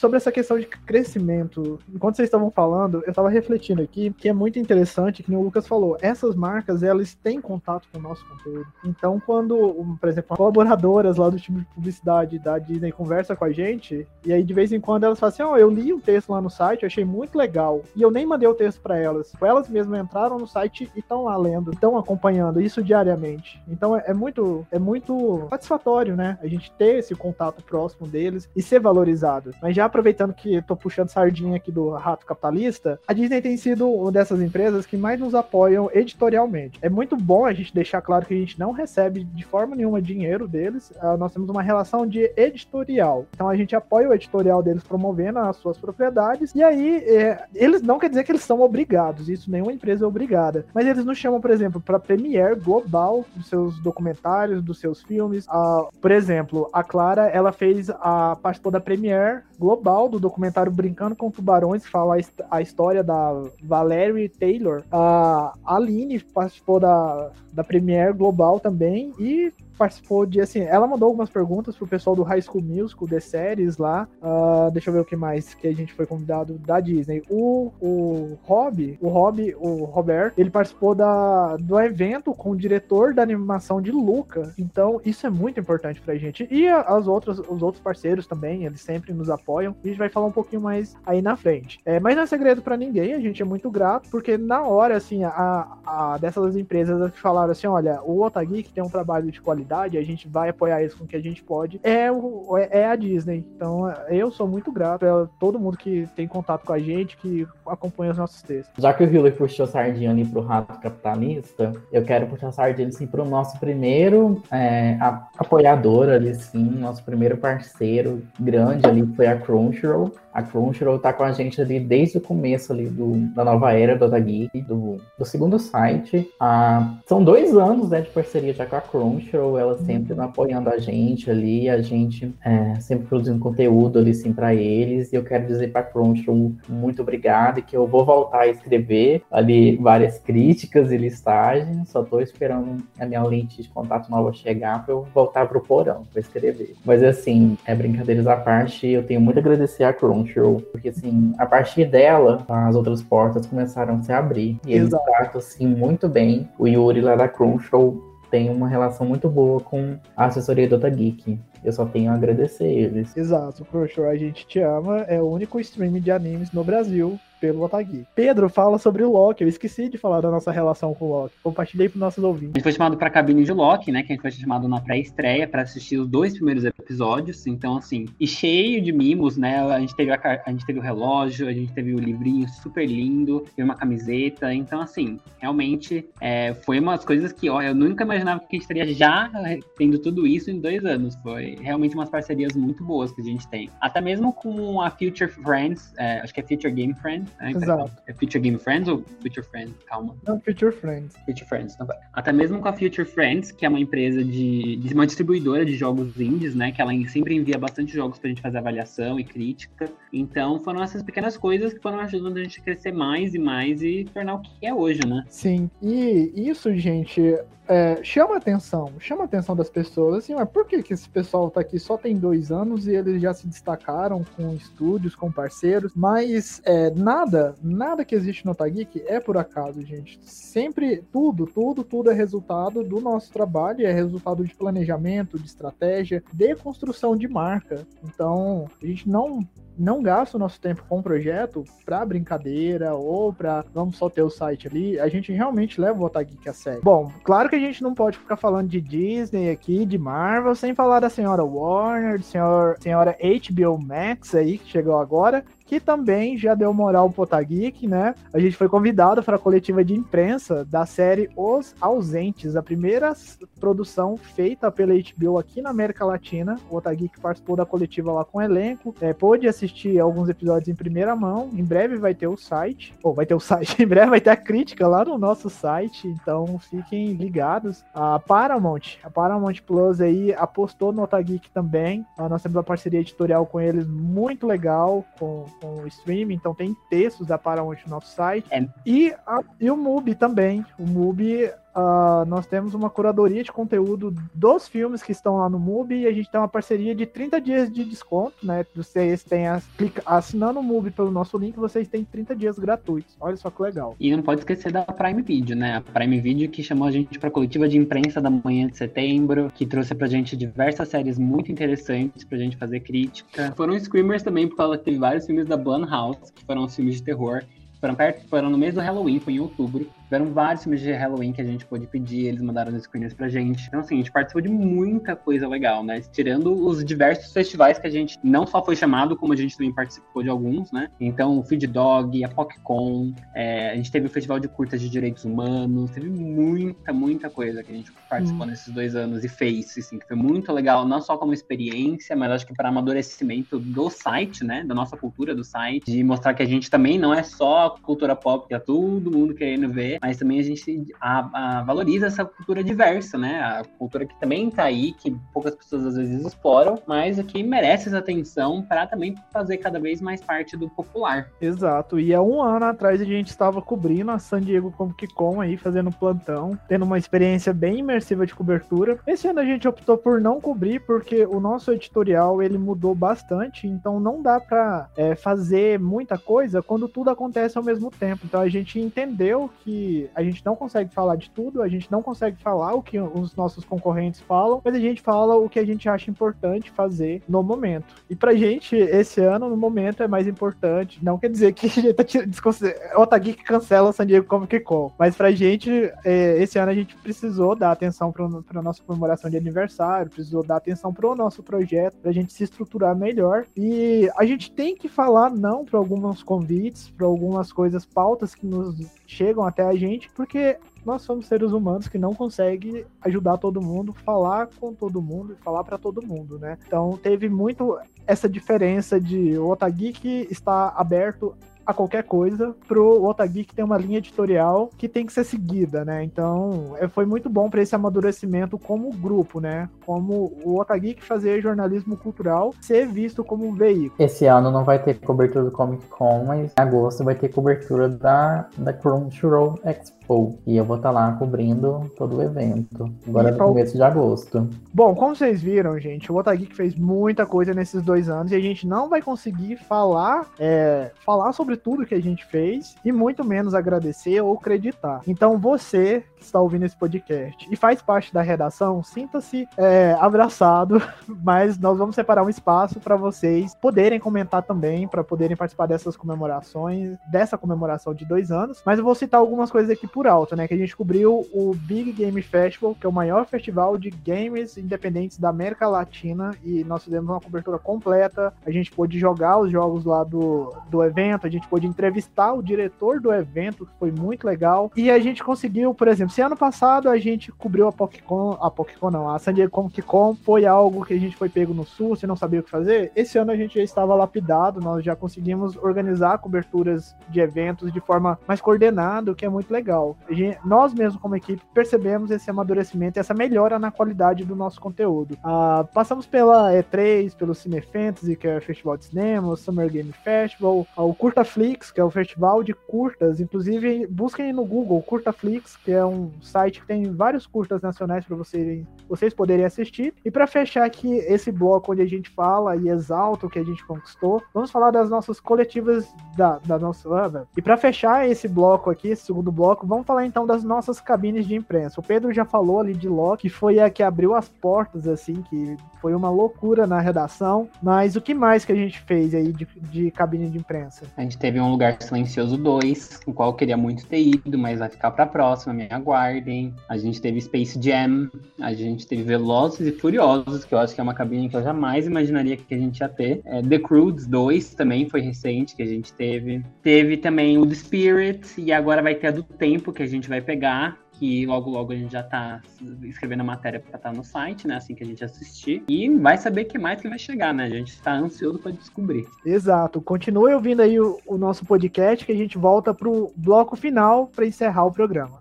sobre essa questão de crescimento, enquanto vocês estavam falando, eu estava refletindo aqui que é muito interessante, que o Lucas falou, essas marcas, elas têm contato com o nosso conteúdo. Então, quando, por exemplo, colaboradoras lá do time de publicidade da Disney conversa com a gente, e aí de vez em quando elas falam assim, ó, oh, eu li um texto lá no site, eu achei muito legal, e eu nem mandei o texto para elas. Elas mesmas entraram no site e estão lá lendo, estão acompanhando isso diariamente. Então, é, é muito, é muito satisfatório, né? A gente ter esse contato próximo deles e ser valorizado. Mas já aproveitando que tô puxando sardinha aqui do rato capitalista, a Disney tem sido uma dessas empresas que mais nos apoiam editorialmente. É muito bom a gente deixar claro que a gente não recebe de forma nenhuma dinheiro deles, uh, nós temos uma relação de editorial. Então a gente apoia o editorial deles promovendo as suas propriedades, e aí é, eles não quer dizer que eles são obrigados, isso nenhuma empresa é obrigada, mas eles nos chamam, por exemplo, para premiere global dos seus documentários, dos seus filmes. Uh, por exemplo, a Clara, ela fez a participou da premiere global do documentário Brincando com Tubarões, que fala a história da Valerie Taylor. A Aline participou da, da Premiere Global também e participou de, assim, ela mandou algumas perguntas pro pessoal do High School Musical, The Séries lá. Uh, deixa eu ver o que mais que a gente foi convidado da Disney. O, o Rob, o Rob, o Robert, ele participou da, do evento com o diretor da animação de Luca. Então, isso é muito importante pra gente. E as outras, os outros parceiros também, eles sempre nos apoiam. A gente vai falar um pouquinho mais aí na frente. É, mas não é segredo para ninguém, a gente é muito grato, porque na hora, assim, a, a dessas empresas falaram assim: olha, o Otageek tem um trabalho de qualidade qualidade, a gente vai apoiar isso com o que a gente pode, é, o, é a Disney. Então eu sou muito grato a todo mundo que tem contato com a gente, que acompanha os nossos textos. Já que o Hiller puxou sardinha ali pro rato capitalista, eu quero puxar sardinha assim pro nosso primeiro é, apoiador ali, sim, nosso primeiro parceiro grande ali foi a Crunchyroll. A Crunchyroll tá com a gente ali desde o começo ali do, da nova era do Otageek, do, do segundo site. Ah, são dois anos né, de parceria já com a Crunchyroll Ela sempre apoiando a gente ali, a gente é, sempre produzindo conteúdo ali sim para eles. E eu quero dizer para Crunchyroll muito obrigado e que eu vou voltar a escrever ali várias críticas e listagens. Só tô esperando a minha lente de contato nova chegar para eu voltar pro porão para escrever. Mas assim, é brincadeiras à parte, eu tenho muito a agradecer a Crunchyroll, porque assim, a partir dela, as outras portas começaram a se abrir. E eles tratam assim muito bem. O Yuri lá da Crunchyroll tem uma relação muito boa com a assessoria do Otageek. Eu só tenho a agradecer eles. Exato, Crunchyroll, a gente te ama. É o único streaming de animes no Brasil pelo Otagui. Pedro, fala sobre o Loki. Eu esqueci de falar da nossa relação com o Loki. Compartilhei para nossos ouvintes. A gente foi chamado para a cabine de Loki, né? Que a gente foi chamado na pré-estreia para assistir os dois primeiros episódios. Então, assim, e cheio de mimos, né? A gente teve, a, a gente teve o relógio, a gente teve o livrinho super lindo, teve uma camiseta. Então, assim, realmente é, foi umas coisas que, ó, eu nunca imaginava que a gente estaria já tendo tudo isso em dois anos. Foi realmente umas parcerias muito boas que a gente tem. Até mesmo com a Future Friends, é, acho que é Future Game Friends, né? Exato. É Future Game Friends ou Future Friends? Calma. Não, Future Friends. Future Friends, então vai. Até mesmo com a Future Friends, que é uma empresa de, de uma distribuidora de jogos indies, né? Que ela sempre envia bastante jogos pra gente fazer avaliação e crítica. Então foram essas pequenas coisas que foram ajudando a gente a crescer mais e mais e tornar o que é hoje, né? Sim. E isso, gente, é, chama atenção, chama atenção das pessoas, assim, mas por que, que esse pessoal tá aqui só tem dois anos e eles já se destacaram com estúdios, com parceiros, mas é, nada, nada que existe no Tageek é por acaso, gente. Sempre, tudo, tudo, tudo é resultado do nosso trabalho, é resultado de planejamento, de estratégia, de construção de marca. Então, a gente não não gasta o nosso tempo com o projeto pra brincadeira ou pra vamos só ter o site ali, a gente realmente leva o Otageek a sério. Bom, claro que a gente não pode ficar falando de Disney aqui, de Marvel, sem falar da senhora Warner, de senhora, senhora HBO Max aí, que chegou agora, que também já deu moral pro Otageek, né? A gente foi convidado para a coletiva de imprensa da série Os Ausentes, a primeira produção feita pela HBO aqui na América Latina. O Otageek participou da coletiva lá com o elenco, é, pôde assistir alguns episódios em primeira mão. Em breve vai ter o site, ou vai ter o site, em breve vai ter a crítica lá no nosso site, então fiquem ligados. A Paramount, a Paramount Plus aí apostou no Otageek também. Nós temos uma parceria editorial com eles muito legal, com com o streaming, então tem textos da Paramount no nosso site. É. E, a, e o MUBI também. O MUBI Uh, nós temos uma curadoria de conteúdo dos filmes que estão lá no MUBI e a gente tem uma parceria de 30 dias de desconto, né? Vocês têm as, clica, assinando o MUBI pelo nosso link, vocês têm 30 dias gratuitos. Olha só que legal. E não pode esquecer da Prime Video, né? A Prime Video que chamou a gente para coletiva de imprensa da manhã de setembro, que trouxe pra gente diversas séries muito interessantes pra gente fazer crítica. Foram screamers também, porque ela teve vários filmes da Blumhouse, que foram filmes de terror. Foram, perto, foram no mês do Halloween, foi em outubro. Tiveram vários filmes de Halloween que a gente pôde pedir, eles mandaram os screeners pra gente. Então, assim, a gente participou de muita coisa legal, né? Tirando os diversos festivais que a gente não só foi chamado, como a gente também participou de alguns, né? Então, o Feed Dog, a PocCon, é, a gente teve o Festival de Curtas de Direitos Humanos, teve muita, muita coisa que a gente participou hum. nesses dois anos e fez, assim, que foi muito legal, não só como experiência, mas acho que para amadurecimento do site, né? Da nossa cultura do site, de mostrar que a gente também não é só cultura pop, que é todo mundo querendo ver, mas também a gente a, a, valoriza essa cultura diversa, né? A cultura que também tá aí, que poucas pessoas às vezes exploram, mas que merece essa atenção para também fazer cada vez mais parte do popular. Exato. E há um ano atrás a gente estava cobrindo a San Diego Comic Con aí, fazendo plantão, tendo uma experiência bem imersiva de cobertura. Esse ano a gente optou por não cobrir porque o nosso editorial ele mudou bastante, então não dá para é, fazer muita coisa quando tudo acontece ao mesmo tempo. Então a gente entendeu que a gente não consegue falar de tudo, a gente não consegue falar o que os nossos concorrentes falam, mas a gente fala o que a gente acha importante fazer no momento. E pra gente, esse ano, no momento, é mais importante. Não quer dizer que a gente tá desconsiderando. Otageek cancela o San Diego Comic Con. Mas pra gente, é, esse ano a gente precisou dar atenção pro, pra nossa comemoração de aniversário, precisou dar atenção pro nosso projeto, pra gente se estruturar melhor. E a gente tem que falar não para alguns convites, para algumas coisas, pautas que nos chegam até a gente, porque nós somos seres humanos que não conseguem ajudar todo mundo, falar com todo mundo e falar para todo mundo, né? Então teve muito essa diferença de o Otageek está aberto a qualquer coisa, pro Otageek tem uma linha editorial que tem que ser seguida, né? Então, é, foi muito bom para esse amadurecimento como grupo, né? Como o Otageek fazer jornalismo cultural ser visto como um veículo. Esse ano não vai ter cobertura do Comic Con, mas em agosto vai ter cobertura da, da Crunchyroll Expo. E eu vou estar lá cobrindo todo o evento. Agora E no começo de agosto. Bom, como vocês viram, gente, o Otageek fez muita coisa nesses dois anos e a gente não vai conseguir falar, é, falar sobre tudo que a gente fez e muito menos agradecer ou acreditar. Então, você que está ouvindo esse podcast e faz parte da redação, sinta-se é, abraçado, mas nós vamos separar um espaço para vocês poderem comentar também, para poderem participar dessas comemorações, dessa comemoração de dois anos. Mas eu vou citar algumas coisas aqui por alto, né? Que a gente cobriu o Big Game Festival, que é o maior festival de games independentes da América Latina, e nós fizemos uma cobertura completa. A gente pôde jogar os jogos lá do, do evento, a gente pôde entrevistar o diretor do evento, que foi muito legal. E a gente conseguiu, por exemplo, se ano passado a gente cobriu a PocCon, a PocCon não, a San Diego Comic Con foi algo que a gente foi pego no susto e não sabia o que fazer. Esse ano a gente já estava lapidado, nós já conseguimos organizar coberturas de eventos de forma mais coordenada, o que é muito legal. Gente- nós mesmos como equipe percebemos esse amadurecimento, essa melhora na qualidade do nosso conteúdo. Ah, passamos pela E3, pelo Cine Fantasy, que é o festival de cinema, o Summer Game Festival, o Curta Flix, que é o festival de curtas. Inclusive, busquem no Google Curta Flix, que é um site que tem vários curtas nacionais para vocês, vocês poderem assistir. E para fechar aqui esse bloco onde a gente fala e exalta o que a gente conquistou, vamos falar das nossas coletivas da, da nossa. ah. E para fechar esse bloco aqui, esse segundo bloco, vamos falar então das nossas cabines de imprensa. O Pedro já falou ali de Loki, que foi a que abriu as portas, assim, que foi uma loucura na redação. Mas o que mais que a gente fez aí de, de cabine de imprensa? A gente teve um Lugar Silencioso 2, o qual eu queria muito ter ido, mas vai ficar pra próxima, me aguardem. A gente teve Space Jam, a gente teve Velozes e Furiosos, que eu acho que é uma cabine que eu jamais imaginaria que a gente ia ter. É, The Crudes 2 também foi recente que a gente teve. Teve também o The Spirit, e agora vai ter a do Tempo, que a gente vai pegar. Que logo, logo a gente já tá escrevendo a matéria pra estar no site, né? Assim que a gente assistir. E vai saber que mais que vai chegar, né? A gente tá ansioso pra descobrir. Exato. Continue ouvindo aí o, o nosso podcast que a gente volta pro bloco final para encerrar o programa.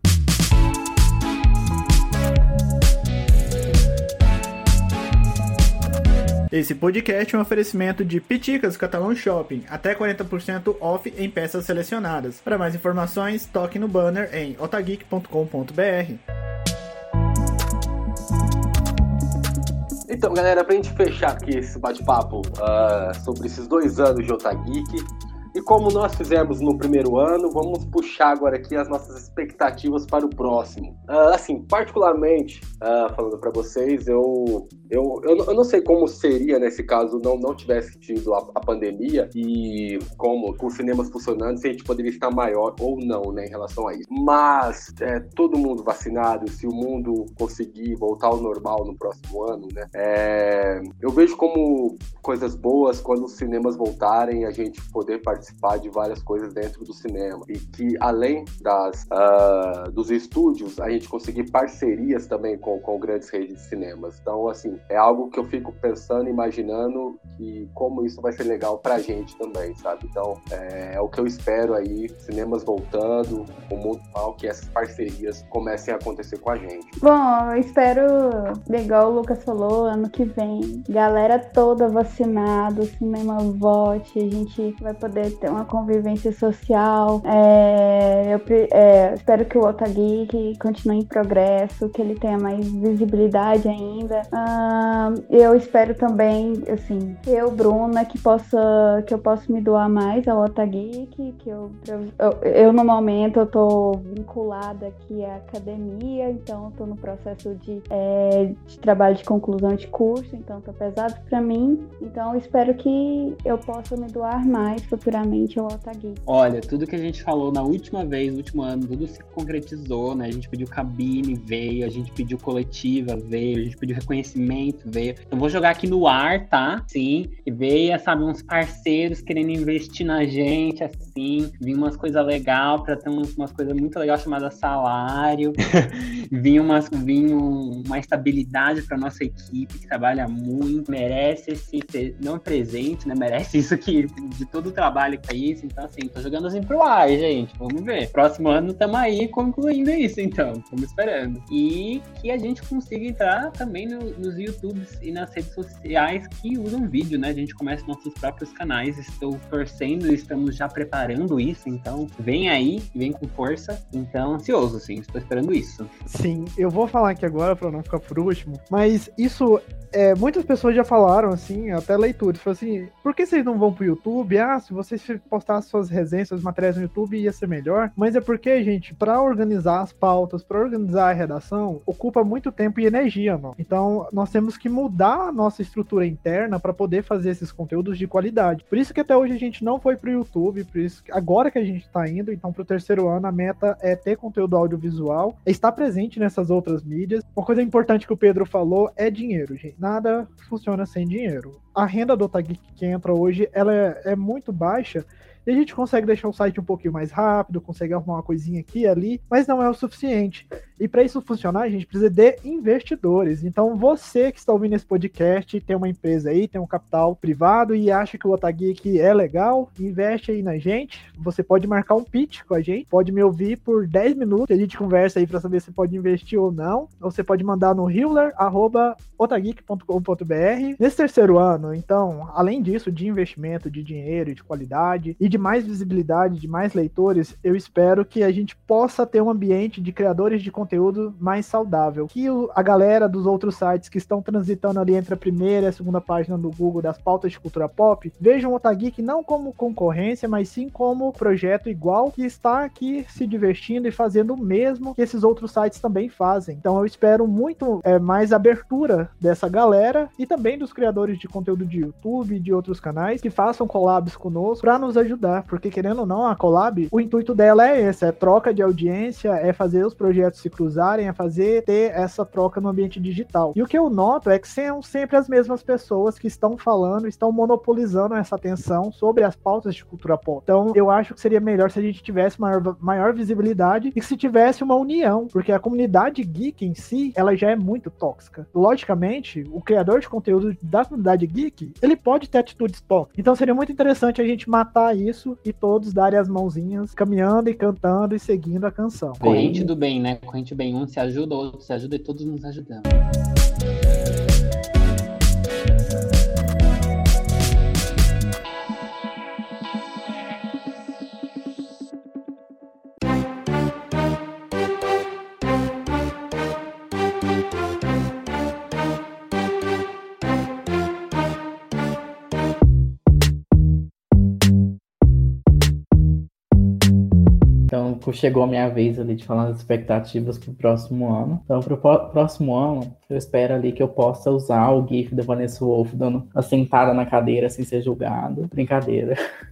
Esse podcast é um oferecimento de Piticas Catalão Shopping, até 40% off em peças selecionadas. Para mais informações, toque no banner em otageek.com.br. Então, galera, pra gente fechar aqui esse bate-papo ah, sobre esses dois anos de Otageek, e como nós fizemos no primeiro ano, vamos puxar agora aqui as nossas expectativas para o próximo. Ah, assim, particularmente, ah, falando para vocês, eu, eu, eu, eu não sei como seria nesse caso não, não tivesse tido a, a pandemia e como com os cinemas funcionando, se a gente poderia estar maior ou não, né, em relação a isso. Mas é, todo mundo vacinado, se o mundo conseguir voltar ao normal no próximo ano, né, é, eu vejo como coisas boas quando os cinemas voltarem, a gente poder participar de várias coisas dentro do cinema. E que além das, ah, dos estúdios, a gente conseguir parcerias também com, com grandes redes de cinemas. Então, assim, é algo que eu fico pensando, imaginando que como isso vai ser legal pra gente também, sabe? Então, é, é o que eu espero aí, cinemas voltando, o mundo tal, que essas parcerias comecem a acontecer com a gente. Bom, eu espero, igual o Lucas falou, ano que vem, galera toda vacinada, cinema volte, a gente vai poder ter uma convivência social. É, eu é, espero que o Otageek continue em progresso, que ele tenha mais visibilidade ainda. Ah, eu espero também, assim, eu, Bruna, que possa, que eu possa me doar mais ao Otageek, que eu, eu, eu, no momento eu tô vinculada aqui à academia, então eu tô no processo de, é, de trabalho de conclusão de curso, então tá pesado pra mim. Então eu espero que eu possa me doar mais futuramente ao Otageek. Olha, tudo que a gente falou na última vez, no último ano, tudo se concretizou, né? A gente pediu cabine, veio, a gente pediu coletiva, veio, a gente pediu reconhecimento, veio. Eu vou jogar aqui no ar, tá? Sim. E veio, sabe, uns parceiros querendo investir na gente, assim. Vinha umas coisas legais para ter umas, umas coisas muito legais chamadas salário. vinha, umas, vinha uma estabilidade para nossa equipe que trabalha muito, merece esse, não presente, né? Merece isso aqui, de todo o trabalho é isso. Então, assim, tô jogando assim pro ar, gente. Vamos ver. Próximo ano estamos aí concluindo isso, então. Estamos esperando. E que a gente consiga entrar também no, nos YouTubes e nas redes sociais que usam vídeo, né? A gente começa nossos próprios canais. Estou torcendo, estamos já preparando isso. Então, vem aí, vem com força. Então, ansioso, sim. Estou esperando isso. Sim, eu vou falar aqui agora para não ficar por último, mas isso é, muitas pessoas já falaram, assim, até falaram assim, por que vocês não vão pro YouTube? Ah, se vocês postassem suas resenhas, suas matérias no YouTube, ia ser melhor. Mas é porque, gente, para organizar as pautas, para organizar a redação, ocupa muito tempo e energia, não. Então, nós temos que mudar a nossa estrutura interna para poder fazer esses conteúdos de qualidade. Por isso que até hoje a gente não foi pro YouTube, por isso que agora que a gente tá indo, então pro terceiro ano, a meta é ter conteúdo audiovisual, estar presente nessas outras mídias. Uma coisa importante que o Pedro falou é dinheiro, gente nada funciona sem dinheiro. A renda do Otageek que entra hoje, ela é, é muito baixa e a gente consegue deixar o site um pouquinho mais rápido, consegue arrumar uma coisinha aqui e ali, mas não é o suficiente. E para isso funcionar, a gente precisa de investidores. Então, você que está ouvindo esse podcast, tem uma empresa aí, tem um capital privado e acha que o Otageek é legal, investe aí na gente. Você pode marcar um pitch com a gente, pode me ouvir por 10 minutos, a gente conversa aí para saber se pode investir ou não. Ou você pode mandar no healer@otageek.com.br. Nesse terceiro ano, então, além disso, de investimento, de dinheiro, de qualidade e de mais visibilidade, de mais leitores, eu espero que a gente possa ter um ambiente de criadores de conteúdo mais saudável. Que a galera dos outros sites que estão transitando ali entre a primeira e a segunda página do Google das pautas de cultura pop vejam o Otageek não como concorrência, mas sim como projeto igual que está aqui se divertindo e fazendo o mesmo que esses outros sites também fazem. Então eu espero muito é, mais abertura dessa galera e também dos criadores de conteúdo de YouTube de outros canais que façam collabs conosco para nos ajudar, porque querendo ou não, a collab, o intuito dela é esse, é troca de audiência, é fazer os projetos se cruzarem, a fazer ter essa troca no ambiente digital. E o que eu noto é que são sempre as mesmas pessoas que estão falando, estão monopolizando essa atenção sobre as pautas de cultura pop. Então, eu acho que seria melhor se a gente tivesse maior, maior visibilidade e se tivesse uma união, porque a comunidade geek em si, ela já é muito tóxica. Logicamente, o criador de conteúdo da comunidade geek, ele pode ter atitudes tóxicas. Então, seria muito interessante a gente matar isso e todos darem as mãozinhas, caminhando e cantando e seguindo a canção. Corrente do bem, né? Corrente bem, um se ajuda, o outro se ajuda e todos nos ajudamos. Chegou a minha vez ali de falar das expectativas pro próximo ano. Então, pro próximo ano, eu espero ali que eu possa usar o GIF da Vanessa Wolf dando a sentada na cadeira sem ser julgado. Brincadeira.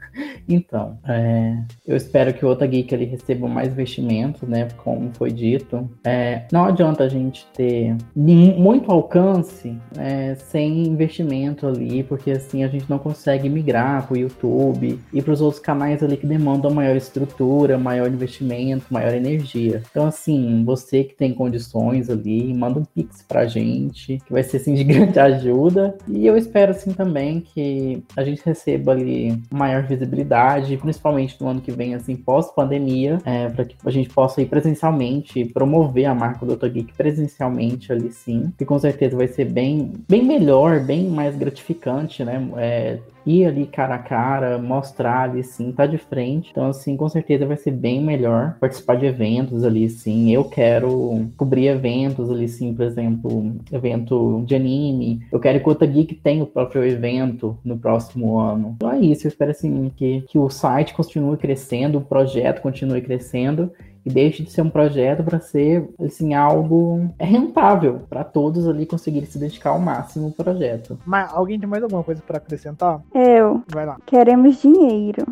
Então, é, eu espero que o Otageek ele receba mais investimento, né? Como foi dito. É, não adianta a gente ter muito alcance é, sem investimento ali, porque assim a gente não consegue migrar para o YouTube e para os outros canais ali que demandam maior estrutura, maior investimento, maior energia. Então, assim, você que tem condições ali, manda um pix pra gente, que vai ser assim de grande ajuda. E eu espero assim também que a gente receba ali maior visibilidade principalmente no ano que vem, assim, pós-pandemia, é, para que a gente possa ir presencialmente, promover a marca do Dr. Geek presencialmente ali sim, que com certeza vai ser bem, bem melhor, bem mais gratificante, né? É, ir ali cara a cara, mostrar ali sim, tá de frente. Então, assim, com certeza vai ser bem melhor participar de eventos ali, sim. Eu quero cobrir eventos ali, sim, por exemplo, evento de anime. Eu quero que o Geek tenha o próprio evento no próximo ano. Então é isso, eu espero assim que, que o site continue crescendo, o projeto continue crescendo e deixe de ser um projeto para ser assim algo rentável para todos ali conseguirem se dedicar ao máximo ao projeto. Mas alguém tem mais alguma coisa para acrescentar? Eu. Vai lá. Queremos dinheiro.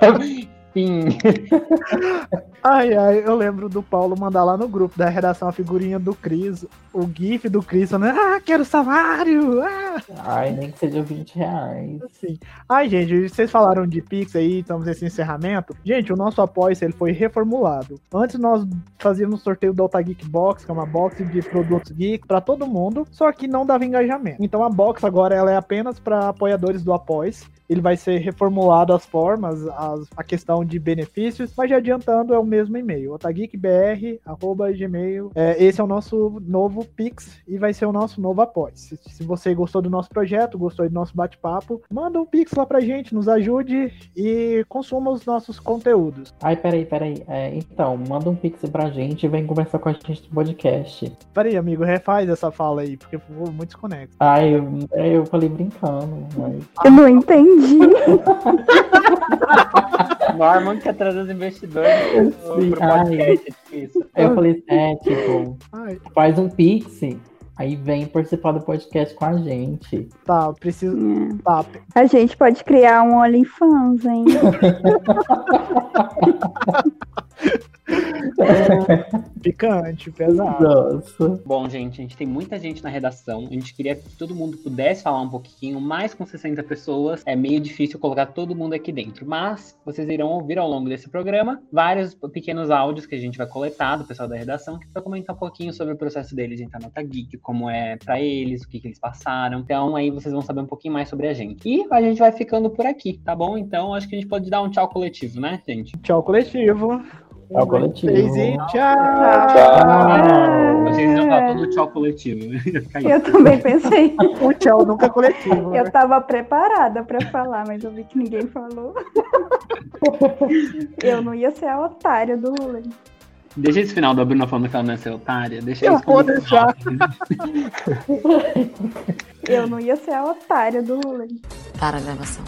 Sim. Ai, ai, eu lembro do Paulo mandar lá no grupo da redação a figurinha do Cris, o GIF do Cris falando, ah, quero salário! Ah! Ai, nem que seja 20 reais. Assim. Ai, gente, vocês falaram de Pix aí, estamos nesse encerramento. Gente, o nosso apoio ele foi reformulado. Antes nós fazíamos sorteio do Alta Geek Box, que é uma box de produtos geek para todo mundo, só que não dava engajamento. Então a box agora ela é apenas para apoiadores do Após ele vai ser reformulado as formas, as, a questão de benefícios, mas já adiantando, é o mesmo e-mail, otageekbr.gmail. É, esse é o nosso novo Pix e vai ser o nosso novo apoio. Se, se você gostou do nosso projeto, gostou do nosso bate-papo, manda um Pix lá pra gente, nos ajude e consuma os nossos conteúdos. Ai, peraí, peraí. É, então, manda um Pix pra gente e vem conversar com a gente no podcast. Peraí, amigo, refaz essa fala aí, porque ficou muito desconecto. Ai, eu, eu falei brincando, mas... Eu não entendi. Norman quer trazer os investidores pro, Sim, pro podcast. Isso. Aí eu falei, é, tipo, Ai, faz um Pix, aí vem participar do podcast com a gente. tá, preciso. É. Tá, A gente pode criar um OnlyFans, hein? picante, pesado. Nossa. Bom, gente, a gente tem muita gente na redação. A gente queria que todo mundo pudesse falar um pouquinho, mas com 60 pessoas é meio difícil colocar todo mundo aqui dentro. Mas vocês irão ouvir ao longo desse programa vários pequenos áudios que a gente vai coletar do pessoal da redação, que vai comentar um pouquinho sobre o processo deles de entrar na Geek, como é pra eles, o que, que eles passaram. Então aí vocês vão saber um pouquinho mais sobre a gente. E a gente vai ficando por aqui, tá bom? Então acho que a gente pode dar um tchau coletivo, né, gente? Tchau, coletivo. Tchau, coletivo. Três e tchau. Ah, Vocês vão falar todo tchau coletivo. Ia isso. Eu também pensei. O tchau nunca é coletivo. né? Eu tava preparada pra falar, mas eu vi que ninguém falou. Eu não ia ser a otária do rolê. Deixa esse final da Bruna falando que ela não é ser otária. Deixa Eu vou deixar. Eu não ia ser a otária do rolê. Para a gravação.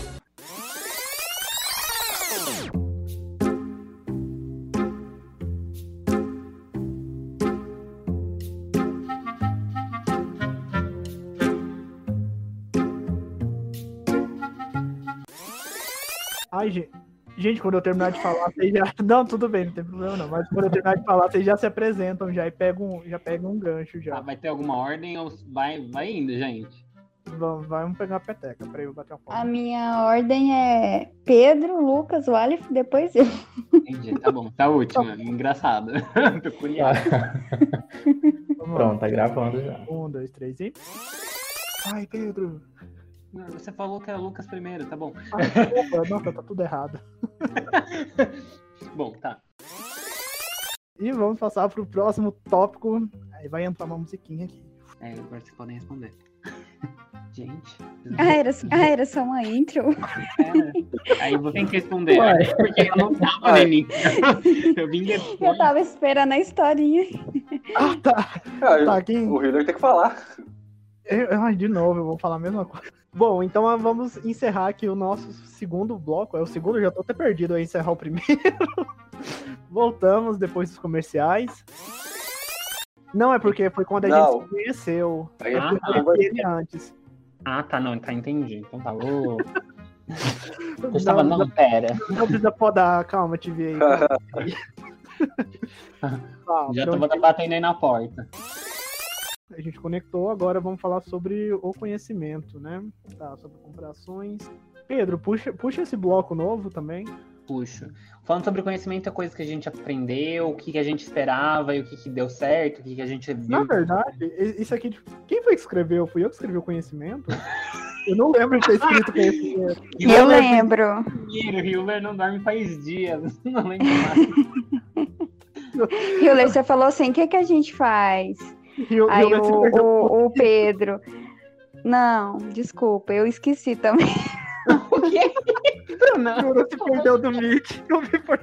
Ai, gente. Gente, quando eu terminar de falar, vocês já. Não, tudo bem, não tem problema não. Mas quando eu terminar de falar, vocês já se apresentam já e pegam, já pegam um gancho Ah, já. vai ter alguma ordem ou vai, vai indo, gente? Vamos, vamos pegar a peteca pra eu bater A foto. minha ordem é Pedro, Lucas, Walif, depois eu. Entendi, tá bom. Tá última. Engraçada. Peculiar. Vamos lá. Pronto, tá gravando já. Um, dois, três e. Ai, Pedro. Não, Você falou que era Lucas primeiro, tá bom. Desculpa. Nossa, tá tudo errado. Bom, tá. E vamos passar pro próximo tópico. Aí vai entrar uma musiquinha aqui. É, agora vocês podem responder. Gente. Ah, era, ah, era só uma intro? É, aí você tem que responder. Uai. Porque eu não tava no início. Eu vim depois. Eu tava esperando a historinha. Ah, tá. Ah, Tá aqui. O Hiller tem que falar. Eu- Ai, de novo, eu vou falar a mesma coisa. Bom, então ah, vamos encerrar aqui o nosso segundo bloco. É o segundo, eu já tô até perdido a encerrar o primeiro. Voltamos depois dos comerciais. Não é porque foi quando a Não. gente se conheceu. Gente Ah, Eu conversa- conheci ele antes. Ah, tá, não, tá, entendi. Então tá. Ô, eu Não, estava, não, não, pera. não precisa podar, calma, te vi aí. Tá, Já tô batendo aí na porta. A gente conectou, agora vamos falar sobre o conhecimento, né? Tá, sobre comparações. Pedro, puxa, puxa esse bloco novo também. Puxo. Falando sobre conhecimento, é coisa que a gente aprendeu, o que, que a gente esperava e o que, que deu certo, o que, que a gente Na viu. verdade, i- isso aqui, tipo, quem foi que escreveu? Fui eu que escrevi o conhecimento? Eu não lembro de ter escrito conhecimento. Eu lembro. O Hiller não dorme faz dias. Não lembro mais. Hiller, você falou assim: o que, que a gente faz? E eu, Aí eu o, o, o Pedro. Não, desculpa, eu esqueci também. Não. Juro, se perdeu do Mickey. Eu vi por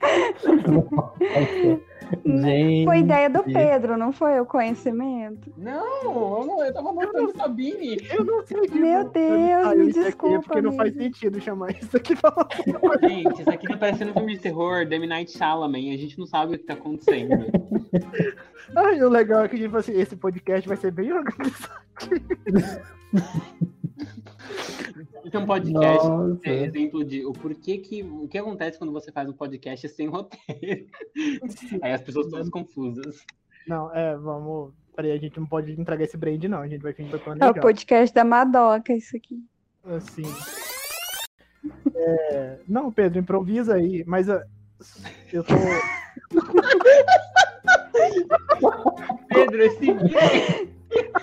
Gente. Foi ideia do Pedro, não foi o conhecimento? Não, eu, não, eu tava montando Sabine. Eu não sei disso. Meu Deus, Ah, eu me isso aqui desculpa, porque não faz sentido chamar isso aqui pra Gente, isso aqui tá parecendo um filme de terror, The Night Shyamalan, a gente não sabe o que tá acontecendo. Ai, o legal é que, tipo assim, esse podcast vai ser bem organizado. Esse é um podcast. Nossa. É exemplo de o porquê que. O que acontece quando você faz um podcast sem roteiro. Aí as pessoas todas confusas. Não, é, vamos. Peraí, a gente não pode entregar esse brand, não. A gente vai fingir que tá É o podcast da Madoca, isso aqui. Assim. É, Não, Pedro, improvisa aí, mas ah, eu tô. Pedro, esse.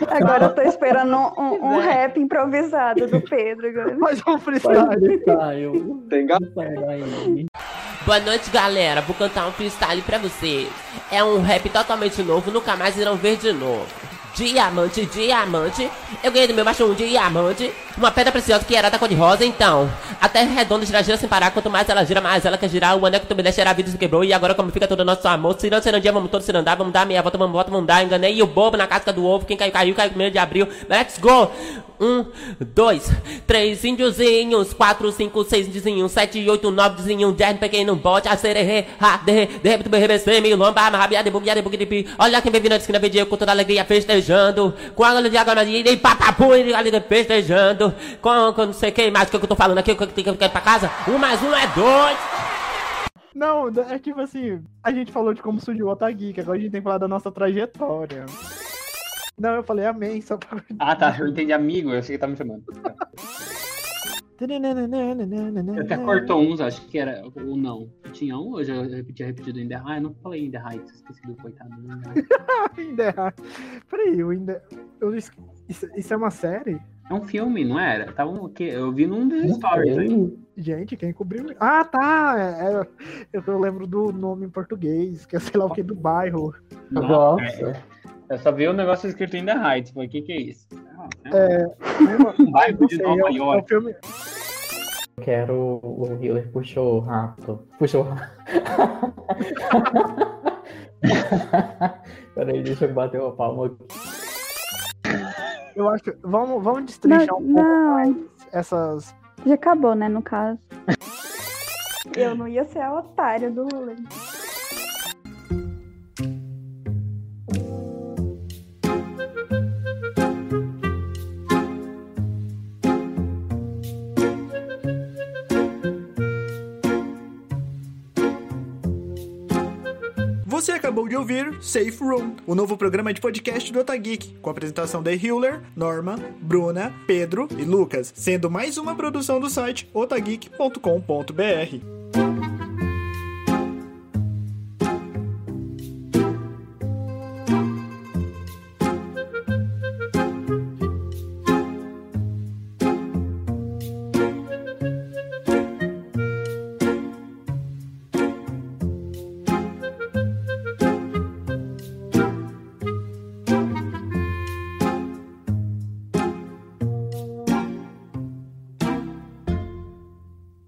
Agora eu tô esperando um, um- um rap improvisado do Pedro agora. Mais um freestyle. freestyle. Tem gato. Boa noite, galera. Vou cantar um freestyle pra vocês. É um rap totalmente novo, nunca mais irão ver de novo. Diamante, diamante. Eu ganhei do meu macho um diamante. Uma pedra preciosa que era da cor de rosa, então. A terra redonda gira, gira sem parar. Quanto mais ela gira, mais ela quer girar. O anel que tu me deixa era a vida se quebrou. E agora, como fica todo o nosso amor? Se não ser um dia, vamos todos se andar. Vamos dar meia volta, vamos volta, vamos dar. Enganei o bobo na casca do ovo. Quem caiu, caiu, caiu medo de abril. Let's go! Um, dois, três índiozinhos, quatro, cinco, seis índiozinhos, sete, oito, nove índiozinhos, dez no pequeno bote, a sererê, ha, de, de repente, me rebecei, me lomba, marrabia, de buguia, de buguia, de pi. Olha quem vem na esquina, veio com toda alegria, festejando, com a olho de dia, e papapu, e ali festejando, com, com não sei quem mais, que eu tô falando aqui, que eu tenho que ir pra casa, um mais um é dois. Não, é tipo assim, a gente falou de como surgiu o Otageek, agora a gente tem que falar da nossa trajetória. Não, eu falei amém, só pra. Ah, tá. Eu entendi amigo. Eu sei que tá me chamando. Eu até cortou uns, acho que era. Ou não. Tinha um ou eu já tinha repetido ainda? Ah, eu não falei ainda Heights. Esqueci do coitado. do In the Heights. Peraí, eu ainda. Eu... es- Isso, isso é uma série? É um filme, não era? Tava um, que eu vi num dos stories aí. Gente, quem cobriu. Ah, tá! É, é- eu, eu lembro do nome em português, que é sei lá o que do bairro. Nossa. Eu só vi o negócio escrito ainda Heights. Falei, o que que é isso? Ah, É. um bairro de Nova é, o- é York. o filme. Eu quero o Hiller puxou rápido. Puxou rápido. Peraí, deixa eu bater uma palma aqui. Eu acho. Vamos, vamos destrinchar Não, um pouco não. mais essas. Já acabou, né, no caso. Eu não ia ser a otária do rolê. Acabou de ouvir Safe Room, o novo programa de podcast do Otageek, com a apresentação da Hiller, Norma, Bruna, Pedro e Lucas, sendo mais uma produção do site otageek.com.br.